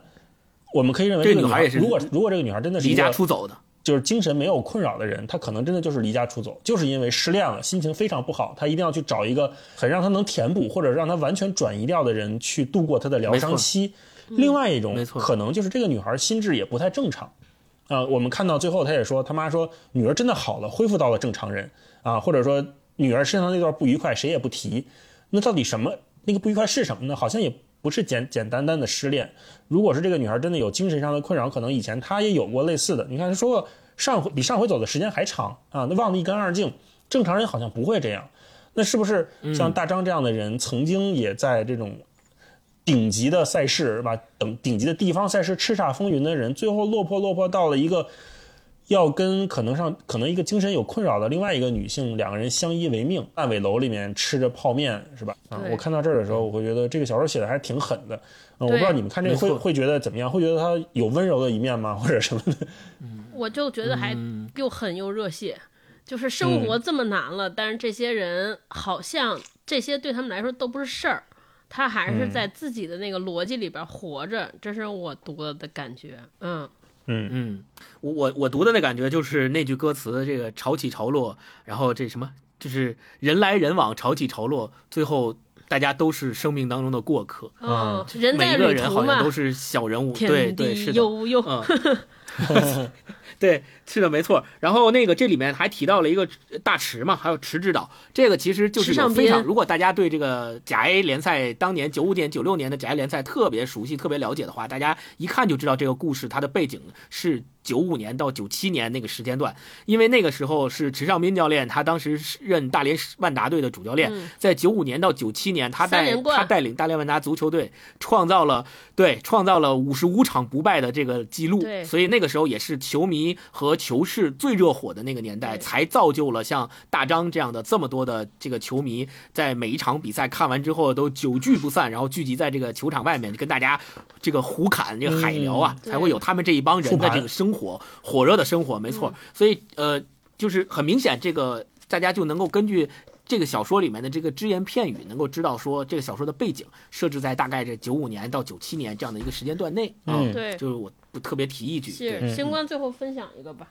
我们可以认为这个女孩也是，如果如果这个女孩真的是离家出走的。就是精神没有困扰的人，她可能真的就是离家出走，就是因为失恋了，心情非常不好，她一定要去找一个很让她能填补或者让她完全转移掉的人去度过她的疗伤期。另外一种可能就是这个女孩心智也不太正常，啊、我们看到最后，她也说他妈说女儿真的好了，恢复到了正常人啊，或者说女儿身上那段不愉快谁也不提。那到底什么那个不愉快是什么呢？好像也不是简简单单的失恋。如果是这个女孩真的有精神上的困扰，可能以前她也有过类似的。你看她说过上回比上回走的时间还长啊，那忘得一干二净。正常人好像不会这样。那是不是像大张这样的人，曾经也在这种顶级的赛事是吧？等顶级的地方赛事叱咤风云的人，最后落魄落魄到了一个要跟可能上可能一个精神有困扰的另外一个女性，两个人相依为命，烂尾楼里面吃着泡面是吧？啊，我看到这儿的时候，我会觉得这个小说写的还是挺狠的。嗯，我不知道你们看这个会会觉得怎么样？会觉得他有温柔的一面吗？或者什么的？我就觉得还嗯又狠又热血，就是生活这么难了，但是这些人好像这些对他们来说都不是事儿，他还是在自己的那个逻辑里边活着，这是我读了的感觉。嗯，嗯嗯，我我我读的那感觉就是那句歌词，这个潮起潮落，然后这什么，就是人来人往，潮起潮落，最后大家都是生命当中的过客，嗯，人每在旅途一个人好像都，是小人物，对天对是的，地悠悠。嗯，对，是的，没错。然后那个这里面还提到了一个大池嘛，还有池指导，这个其实就是非常，如果大家对这个甲 A 联赛当年九五年、九六年的甲 A 联赛特别熟悉、特别了解的话，大家一看就知道这个故事它的背景是九五年到九七年那个时间段，因为那个时候是池尚斌教练，他当时是任大连万达队的主教练，嗯。在九五年到九七年，他带他带领大连万达足球队创造了对创造了五十五场不败的这个记录，对。所以那个时候也是球迷和球市最热火的那个年代，才造就了像大张这样的这么多的这个球迷，在每一场比赛看完之后都久聚不散，然后聚集在这个球场外面跟大家这个胡侃这个海聊啊，嗯才会有他们这一帮人的这个生活火热的生活，没错。所以呃，就是很明显，这个大家就能够根据。这个小说里面的这个只言片语，能够知道说这个小说的背景设置在大概这九五年到九七年这样的一个时间段内啊，嗯对就是我不特别提一句，对是星光最后分享一个吧。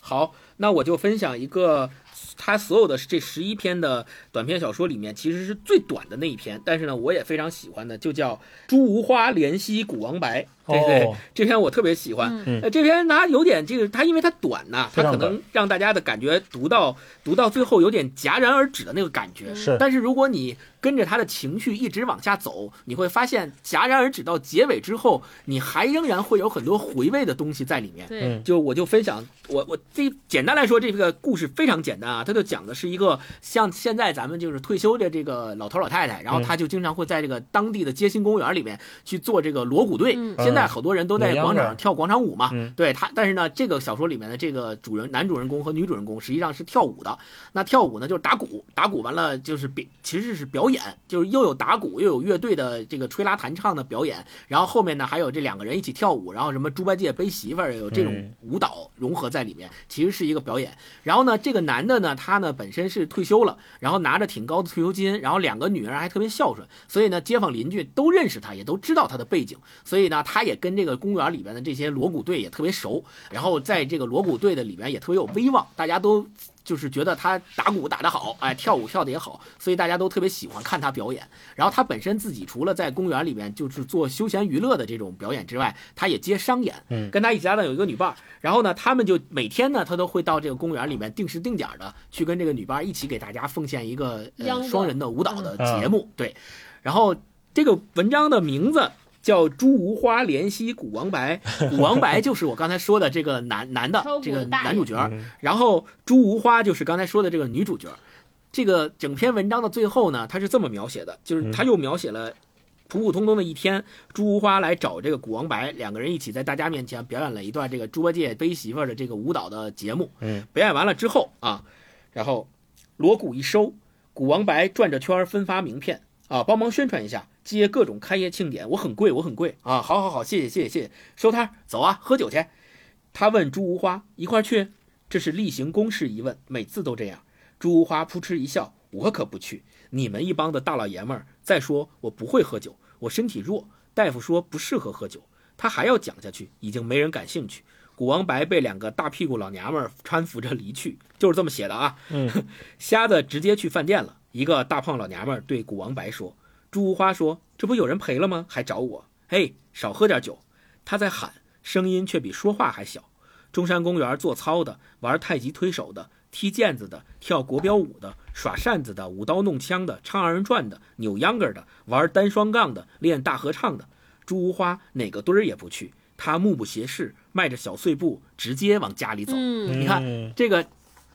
好，那我就分享一个，他所有的这十一篇的短篇小说里面，其实是最短的那一篇，但是呢，我也非常喜欢的，就叫《朱无花怜惜古王白》。对对，哦这篇我特别喜欢。嗯呃，这篇它有点这个，它因为它短呐，它可能让大家的感觉读到读到最后有点戛然而止的那个感觉。是但是如果你跟着他的情绪一直往下走，你会发现戛然而止到结尾之后，你还仍然会有很多回味的东西在里面。对，嗯就我就分享我我这简单来说，这个故事非常简单啊，他就讲的是一个像现在咱们就是退休的这个老头老太太，然后他就经常会在这个当地的街心公园里面去做这个锣鼓队。嗯现在好多人都在广场上跳广场舞嘛，嗯对他，但是呢，这个小说里面的这个主人男主人公和女主人公实际上是跳舞的。那跳舞呢，就是打鼓，打鼓完了就是表，其实是表演，就是又有打鼓又有乐队的这个吹拉弹唱的表演，然后后面呢还有这两个人一起跳舞，然后什么猪八戒背媳妇儿，有这种嗯舞蹈融合在里面，其实是一个表演。然后呢，这个男的呢，他呢本身是退休了，然后拿着挺高的退休金，然后两个女儿还特别孝顺，所以呢，街坊邻居都认识他，也都知道他的背景，所以呢，他也跟这个公园里边的这些锣鼓队也特别熟，然后在这个锣鼓队的里边也特别有威望，大家都。就是觉得他打鼓打得好，哎，跳舞跳得也好，所以大家都特别喜欢看他表演。然后他本身自己除了在公园里面就是做休闲娱乐的这种表演之外，他也接商演。嗯跟他一起搭档有一个女伴儿，然后呢，他们就每天呢，他都会到这个公园里面定时定点的去跟这个女伴儿一起给大家奉献一个呃双人的舞蹈的嗯节目。对，然后这个文章的名字。叫朱无花怜惜古王白，古王白就是我刚才说的这个男男的这个男主角，嗯然后朱无花就是刚才说的这个女主角。这个整篇文章的最后呢，他是这么描写的，就是他又描写了普普通通的一天，朱无花来找这个古王白，两个人一起在大家面前表演了一段这个猪八戒背媳妇儿的这个舞蹈的节目。嗯，表演完了之后啊，然后锣鼓一收，古王白转着圈分发名片啊，帮忙宣传一下，接各种开业庆典。我很贵，我很贵啊！好好好，谢谢谢谢谢谢，收摊走啊，喝酒去。他问朱无花一块去，这是例行公事一问，每次都这样。朱无花扑哧一笑：“我可不去，你们一帮的大老爷们儿。再说我不会喝酒，我身体弱，大夫说不适合喝酒。”他还要讲下去，已经没人感兴趣。古王白被两个大屁股老娘们儿搀扶着离去，就是这么写的啊。嗯，瞎子直接去饭店了。一个大胖老娘们儿对古王白说：“朱无花说，这不有人陪了吗？还找我？嘿，少喝点酒。”他在喊：“声音却比说话还小。中山公园做操的、玩太极推手的、踢毽子的、跳国标舞的、耍扇子的、舞刀弄枪的、唱二人转的、扭秧歌的、玩单双杠的、练大合唱的，朱无花哪个堆儿也不去，他目不斜视，迈着小碎步，直接往家里走。嗯你看这个，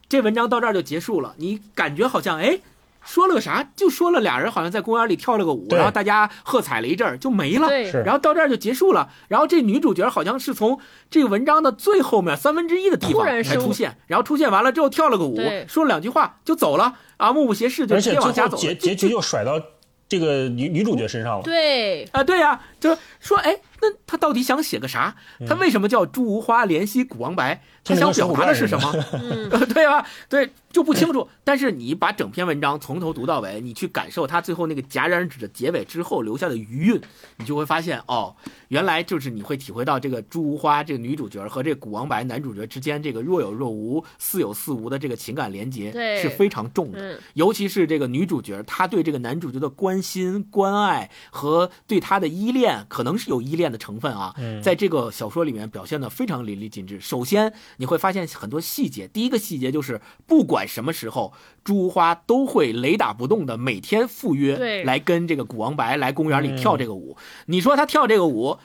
这文章到这儿就结束了，你感觉好像哎。说了个啥？就说了俩人好像在公园里跳了个舞，然后大家喝彩了一阵儿就没了。对然后到这儿就结束了。然后这女主角好像是从这个文章的最后面三分之一的地方突然升才出现，然后出现完了之后跳了个舞，说了两句话就走了啊，目不斜视就直接往家走了。结结局又甩到这个女女主角身上了。对，啊，对呀、就说哎，那他到底想写个啥？他为什么叫朱无花怜惜古王白？他想表达的是什么？嗯，对吧？对，就不清楚。但是你把整篇文章从头读到尾，你去感受他最后那个戛然而止的结尾之后留下的余韵，你就会发现，哦，原来就是你会体会到这个朱无花这个女主角和这个古王白男主角之间这个若有若无、似有似无的这个情感连接对是非常重的。嗯，尤其是这个女主角，她对这个男主角的关心、关爱和对他的依恋，可能是有依恋的成分啊，在这个小说里面表现的非常淋漓尽致。首先，你会发现很多细节，第一个细节就是，不管什么时候，朱无花都会雷打不动的每天赴约来跟这个古王白来公园里跳这个舞。你说他跳这个舞？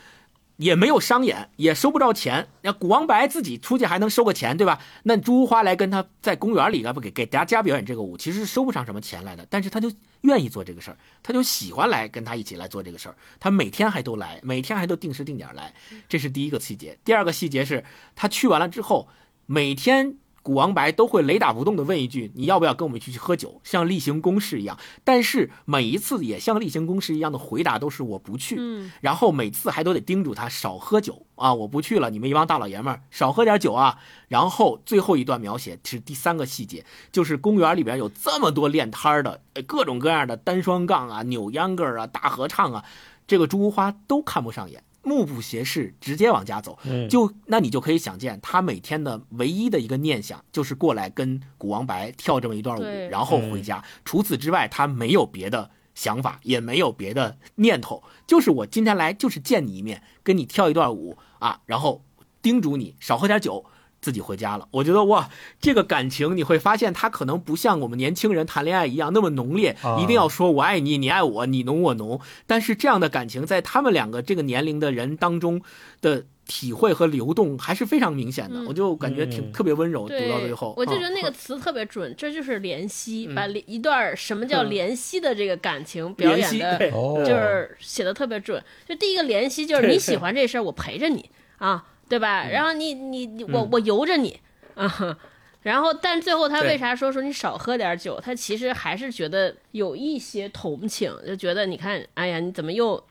也没有商演，也收不着钱。那古王白自己出去还能收个钱，对吧？那朱花来跟他在公园里，啊不给给大家表演这个舞，其实是收不上什么钱来的。但是他就愿意做这个事儿，他就喜欢来跟他一起来做这个事儿。他每天还都来，每天还都定时定点来，这是第一个细节。第二个细节是他去完了之后，每天。古王白都会雷打不动的问一句：“你要不要跟我们一起去喝酒？”像例行公事一样，但是每一次也像例行公事一样的回答都是“我不去”。嗯，然后每次还都得叮嘱他少喝酒啊，我不去了，你们一帮大老爷们儿少喝点酒啊。然后最后一段描写是第三个细节，就是公园里边有这么多练摊儿的，呃各种各样的单双杠啊、扭秧歌儿啊、大合唱啊，这个朱无花都看不上眼。目不斜视，直接往家走。嗯就那你就可以想见，他每天的唯一的一个念想就是过来跟古王白跳这么一段舞，然后回家。除此之外，他没有别的想法，也没有别的念头，就是我今天来就是见你一面，跟你跳一段舞啊，然后叮嘱你少喝点酒。自己回家了，我觉得哇，这个感情你会发现，他可能不像我们年轻人谈恋爱一样那么浓烈，啊。一定要说我爱你，你爱我，你浓我浓。但是这样的感情，在他们两个这个年龄的人当中的体会和流动还是非常明显的，嗯。我就感觉挺、嗯。特别温柔。读，到最后，我就觉得嗯那个词特别准，这就是怜惜，嗯。把一段什么叫嗯。怜惜的这个感情表演的，就是写的特别准。就第一个怜惜就是你喜欢这事儿，我陪着你啊，对吧？然后你你你我嗯我由着你啊。然后，但最后他为啥说说你少喝点酒？他其实还是觉得有一些同情，就觉得你看，哎呀，你怎么又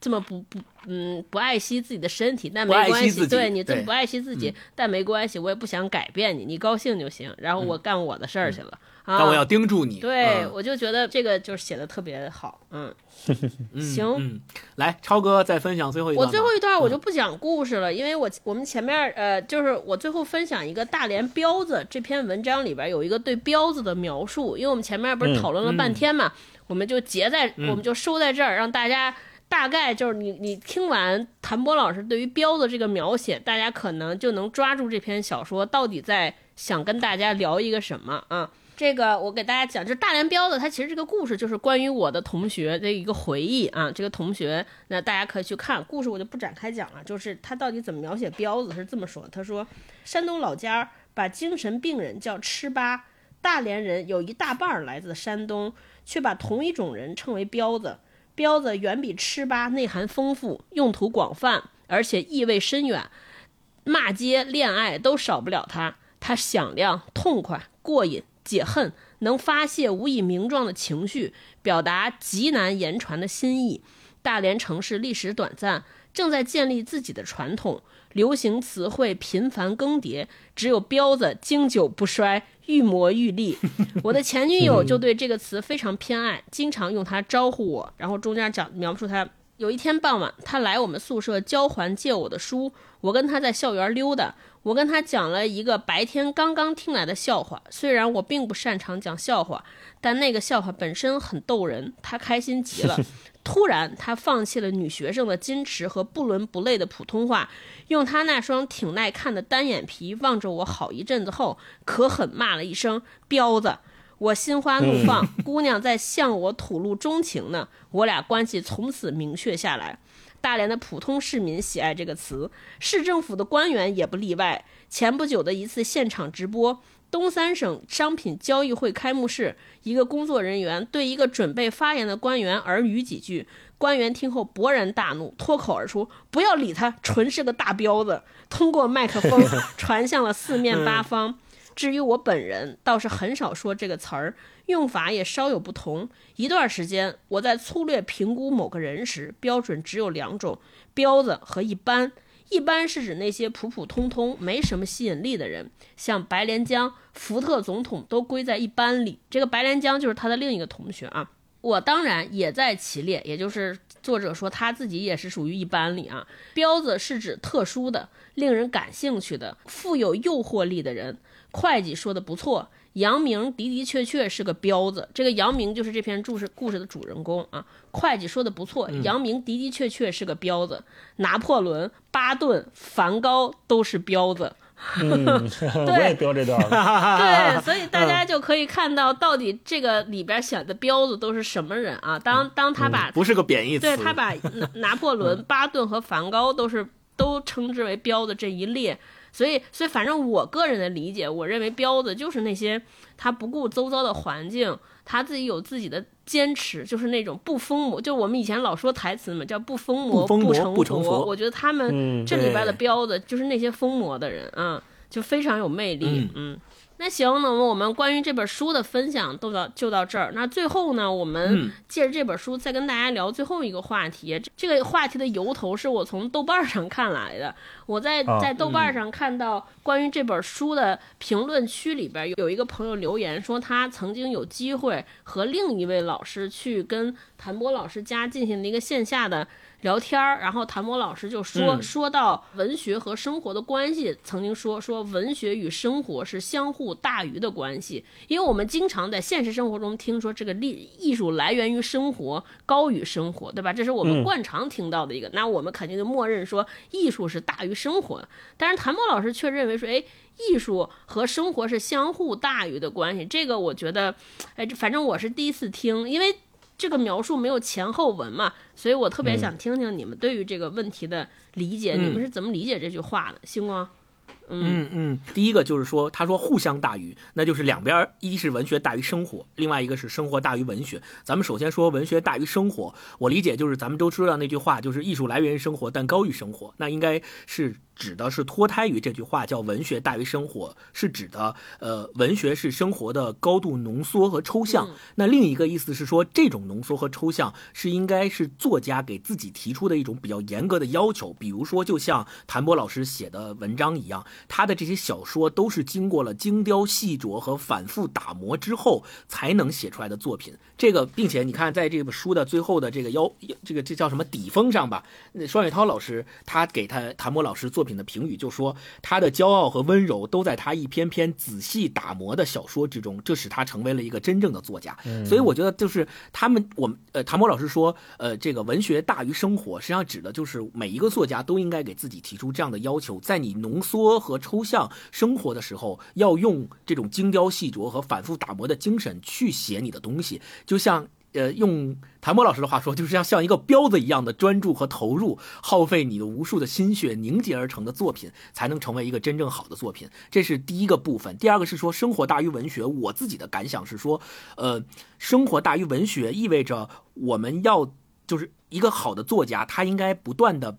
这么不不嗯不爱惜自己的身体？但没关系，对你这么不爱惜自己，但没关系，我也不想改变你，你高兴就行。然后我干我的事儿去了。但我要叮嘱你。对，嗯我就觉得这个就是写的特别好，嗯。嗯行嗯，来，超哥再分享最后一段。我最后一段我就嗯不讲故事了，因为我我们前面呃，就是我最后分享一个大连彪子这篇文章里边有一个对彪子的描述，因为我们前面不是嗯讨论了半天嘛，我们就结在、嗯我们就收在这儿，让大家大概就是你你听完谭波老师对于彪子这个描写，大家可能就能抓住这篇小说到底在想跟大家聊一个什么啊。这个我给大家讲，就是大连彪子，他其实这个故事就是关于我的同学的一个回忆啊。这个同学，那大家可以去看故事，我就不展开讲了。就是他到底怎么描写彪子是这么说：他说，山东老家把精神病人叫吃巴，大连人有一大半来自山东，却把同一种人称为彪子。彪子远比吃巴内涵丰富，用途广泛，而且意味深远。骂街、恋爱都少不了他。他响亮、痛快、过瘾、解恨，能发泄无以名状的情绪，表达极难言传的心意。大连城市历史短暂，正在建立自己的传统，流行词汇频繁更迭，只有彪子经久不衰，愈磨愈利。我的前女友就对这个词非常偏爱，经常用它招呼我。然后中间讲描述他。有一天傍晚，他来我们宿舍交还借我的书，我跟他在校园溜达，我跟他讲了一个白天刚刚听来的笑话，虽然我并不擅长讲笑话，但那个笑话本身很逗人，他开心极了。突然，他放弃了女学生的矜持和不伦不类的普通话，用他那双挺耐看的单眼皮望着我好一阵子后，可狠骂了一声“彪子”。我心花怒放，姑娘在向我吐露衷情呢，我俩关系从此明确下来。大连的普通市民喜爱这个词，市政府的官员也不例外。前不久的一次现场直播，东三省商品交易会开幕式，一个工作人员对一个准备发言的官员耳语几句，官员听后勃然大怒，脱口而出：“不要理他，纯是个大彪子。”通过麦克风传向了四面八方。至于我本人，倒是很少说这个词儿，用法也稍有不同。一段时间，我在粗略评估某个人时，标准只有两种：彪子和一般。一般是指那些普普通通、没什么吸引力的人，像白莲江、福特总统都归在一般里。这个白莲江就是他的另一个同学啊，我当然也在其列，也就是作者说他自己也是属于一般里啊。彪子是指特殊的、令人感兴趣的、富有诱惑力的人。会计说的不错，杨明的的确确是个彪子。这个杨明就是这篇故事故事的主人公啊。会计说的不错，杨明的的确确是个彪子。拿破仑、巴顿、梵高都是彪子。嗯，我也标这段。对，所以大家就可以看到，到底这个里边选的彪子都是什么人啊？当当他把不是个贬义词，对他把拿拿破仑、巴顿和梵高都是都称之为彪子这一列。所以，所以反正我个人的理解，我认为彪子就是那些他不顾周遭的环境，他自己有自己的坚持，就是那种不疯魔。就我们以前老说台词嘛，叫不疯魔不成佛。我觉得他们这里边的彪子就是那些疯魔的人啊，就非常有魅力。嗯。那行，那么我们关于这本书的分享都到就到这儿。那最后呢，我们借着这本书再跟大家聊最后一个话题。这个话题的由头是我从豆瓣上看来的。我在在豆瓣上看到关于这本书的评论区里边有一个朋友留言说，他曾经有机会和另一位老师去跟谭波老师家进行了一个线下的。聊天儿，然后谭博老师就说说到文学和生活的关系，曾经说说文学与生活是相互大于的关系，因为我们经常在现实生活中听说这个艺艺术来源于生活，高于生活，对吧？这是我们惯常听到的一个，那我们肯定就默认说艺术是大于生活。但是谭博老师却认为说，哎，艺术和生活是相互大于的关系，这个我觉得，哎，反正我是第一次听，因为。这个描述没有前后文嘛，所以我特别想听听你们对于这个问题的理解，你们是怎么理解这句话的？星光，嗯嗯，第一个就是说，他说互相大于，那就是两边一是文学大于生活，另外一个是生活大于文学。咱们首先说文学大于生活，我理解就是咱们都知道那句话，就是艺术来源于生活，但高于生活，那应该是。指的是脱胎于这句话，叫“文学大于生活”，是指的，呃，文学是生活的高度浓缩和抽象。那另一个意思是说，这种浓缩和抽象是应该是作家给自己提出的一种比较严格的要求。比如说，就像谭波老师写的文章一样，他的这些小说都是经过了精雕细琢和反复打磨之后才能写出来的作品。这个，并且你看，在这本书的最后的这个腰，这个这叫什么底封上吧？那双雪涛老师他给他谭波老师作品的评语就说，他的骄傲和温柔都在他一篇篇仔细打磨的小说之中，这使他成为了一个真正的作家。所以我觉得，就是他们，我们呃，唐波老师说，呃，这个文学大于生活，实际上指的就是每一个作家都应该给自己提出这样的要求，在你浓缩和抽象生活的时候，要用这种精雕细琢和反复打磨的精神去写你的东西，就像。呃，用谭波老师的话说，就是像像一个彪子一样的专注和投入，耗费你的无数的心血凝结而成的作品，才能成为一个真正好的作品。这是第一个部分。第二个是说，生活大于文学。我自己的感想是说，呃，生活大于文学意味着我们要就是一个好的作家，他应该不断的。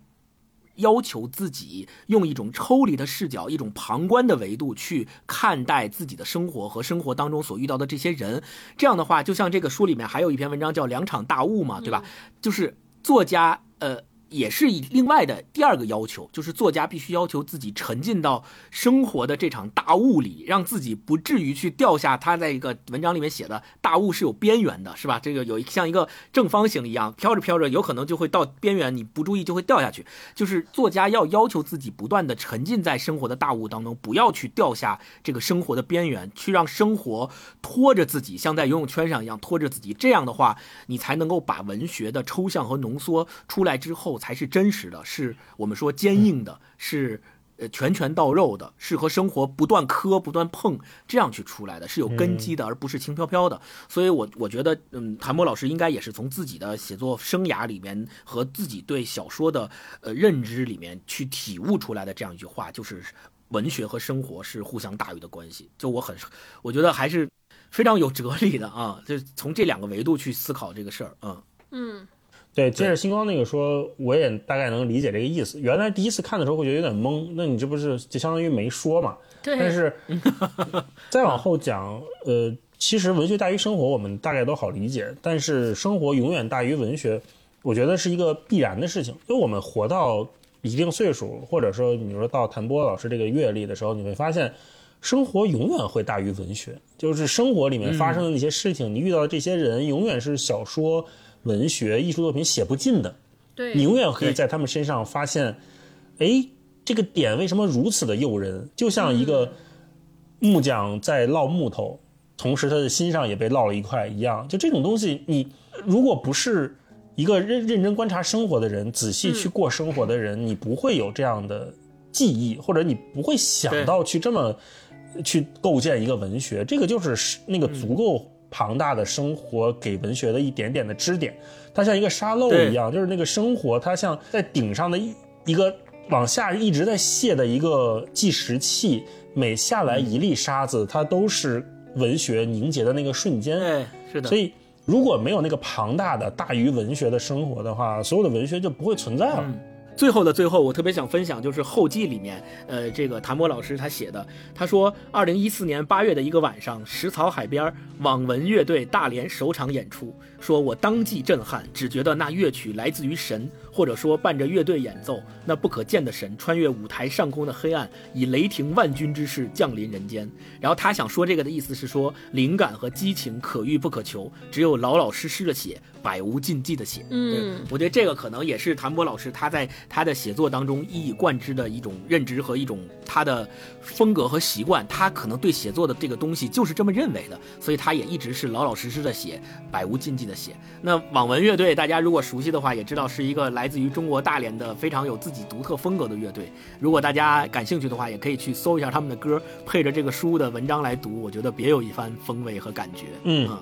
要求自己用一种抽离的视角，一种旁观的维度去看待自己的生活和生活当中所遇到的这些人。这样的话，就像这个书里面还有一篇文章叫《两场大雾》嘛，对吧？就是作家呃也是以另外的第二个要求，就是作家必须要求自己沉浸到生活的这场大雾里，让自己不至于去掉下。他在一个文章里面写的大雾是有边缘的，是吧？这个有一像一个正方形一样飘着飘着，有可能就会到边缘，你不注意就会掉下去。就是作家要要求自己不断的沉浸在生活的大雾当中，不要去掉下这个生活的边缘，去让生活拖着自己，像在游泳圈上一样拖着自己。这样的话，你才能够把文学的抽象和浓缩出来之后。才是真实的，是我们说坚硬的，是呃拳拳到肉的，是和生活不断磕、不断碰这样去出来的，是有根基的，而不是轻飘飘的。所以，我我觉得，嗯，谭波老师应该也是从自己的写作生涯里面和自己对小说的呃认知里面去体悟出来的这样一句话，就是文学和生活是互相大于的关系。就我很，我觉得还是非常有哲理的啊，就从这两个维度去思考这个事儿，嗯嗯。对，接着星光那个说，我也大概能理解这个意思。原来第一次看的时候会觉得有点懵，那你这不是就相当于没说嘛？对。但是 再往后讲，呃，其实文学大于生活，我们大概都好理解。但是生活永远大于文学，我觉得是一个必然的事情。因为我们活到一定岁数，或者说你说到谭波老师这个阅历的时候，你会发现，生活永远会大于文学。就是生活里面发生的那些事情，你遇到的这些人，永远是小说。文学艺术作品写不尽的，对你永远可以在他们身上发现，哎，这个点为什么如此的诱人？就像一个木匠在烙木头，同时他的心上也被烙了一块一样。就这种东西，你如果不是一个认认真观察生活的人，仔细去过生活的人，你不会有这样的记忆，或者你不会想到去这么去构建一个文学。这个就是那个足够。庞大的生活给文学的一点点的支点，它像一个沙漏一样，就是那个生活，它像在顶上的一一个往下一直在泄的一个计时器，每下来一粒沙子，它都是文学凝结的那个瞬间。哎，是的。所以如果没有那个庞大的大于文学的生活的话，所有的文学就不会存在了。最后的最后，我特别想分享，就是后记里面，呃，这个谭波老师他写的，他说，二零一四年八月的一个晚上，石槽海边，网文乐队大连首场演出，说我当即震撼，只觉得那乐曲来自于神。或者说，伴着乐队演奏，那不可见的神穿越舞台上空的黑暗，以雷霆万钧之势降临人间。然后他想说这个的意思是说，灵感和激情可遇不可求，只有老老实实的写，百无禁忌的写。嗯，我觉得这个可能也是谭博老师他在他的写作当中一以贯之的一种认知和一种他的风格和习惯。他可能对写作的这个东西就是这么认为的，所以他也一直是老老实实的写，百无禁忌的写。那网文乐队，大家如果熟悉的话，也知道是一个来。自于中国大连的非常有自己独特风格的乐队，如果大家感兴趣的话，也可以去搜一下他们的歌，配着这个书的文章来读，我觉得别有一番风味和感觉。嗯嗯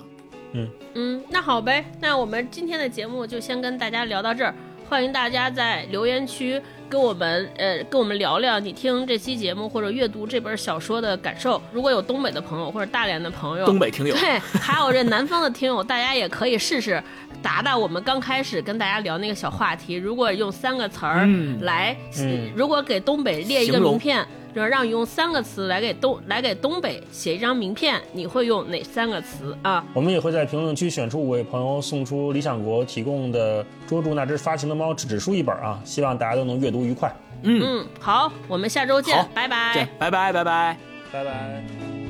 嗯，那好呗，那我们今天的节目就先跟大家聊到这儿。欢迎大家在留言区跟我们呃跟我们聊聊你听这期节目或者阅读这本小说的感受。如果有东北的朋友或者大连的朋友，东北听友对，还有这南方的听友，大家也可以试试达达我们刚开始跟大家聊那个小话题。如果用三个词儿来，如果给东北列一个名片。就是让你用三个词来给东来给东北写一张名片，你会用哪三个词啊？我们也会在评论区选出五位朋友，送出理想国提供的《捉住那只发情的猫》纸质书一本啊！希望大家都能阅读愉快。嗯嗯，好，我们下周见，拜拜，拜拜，拜拜，拜拜。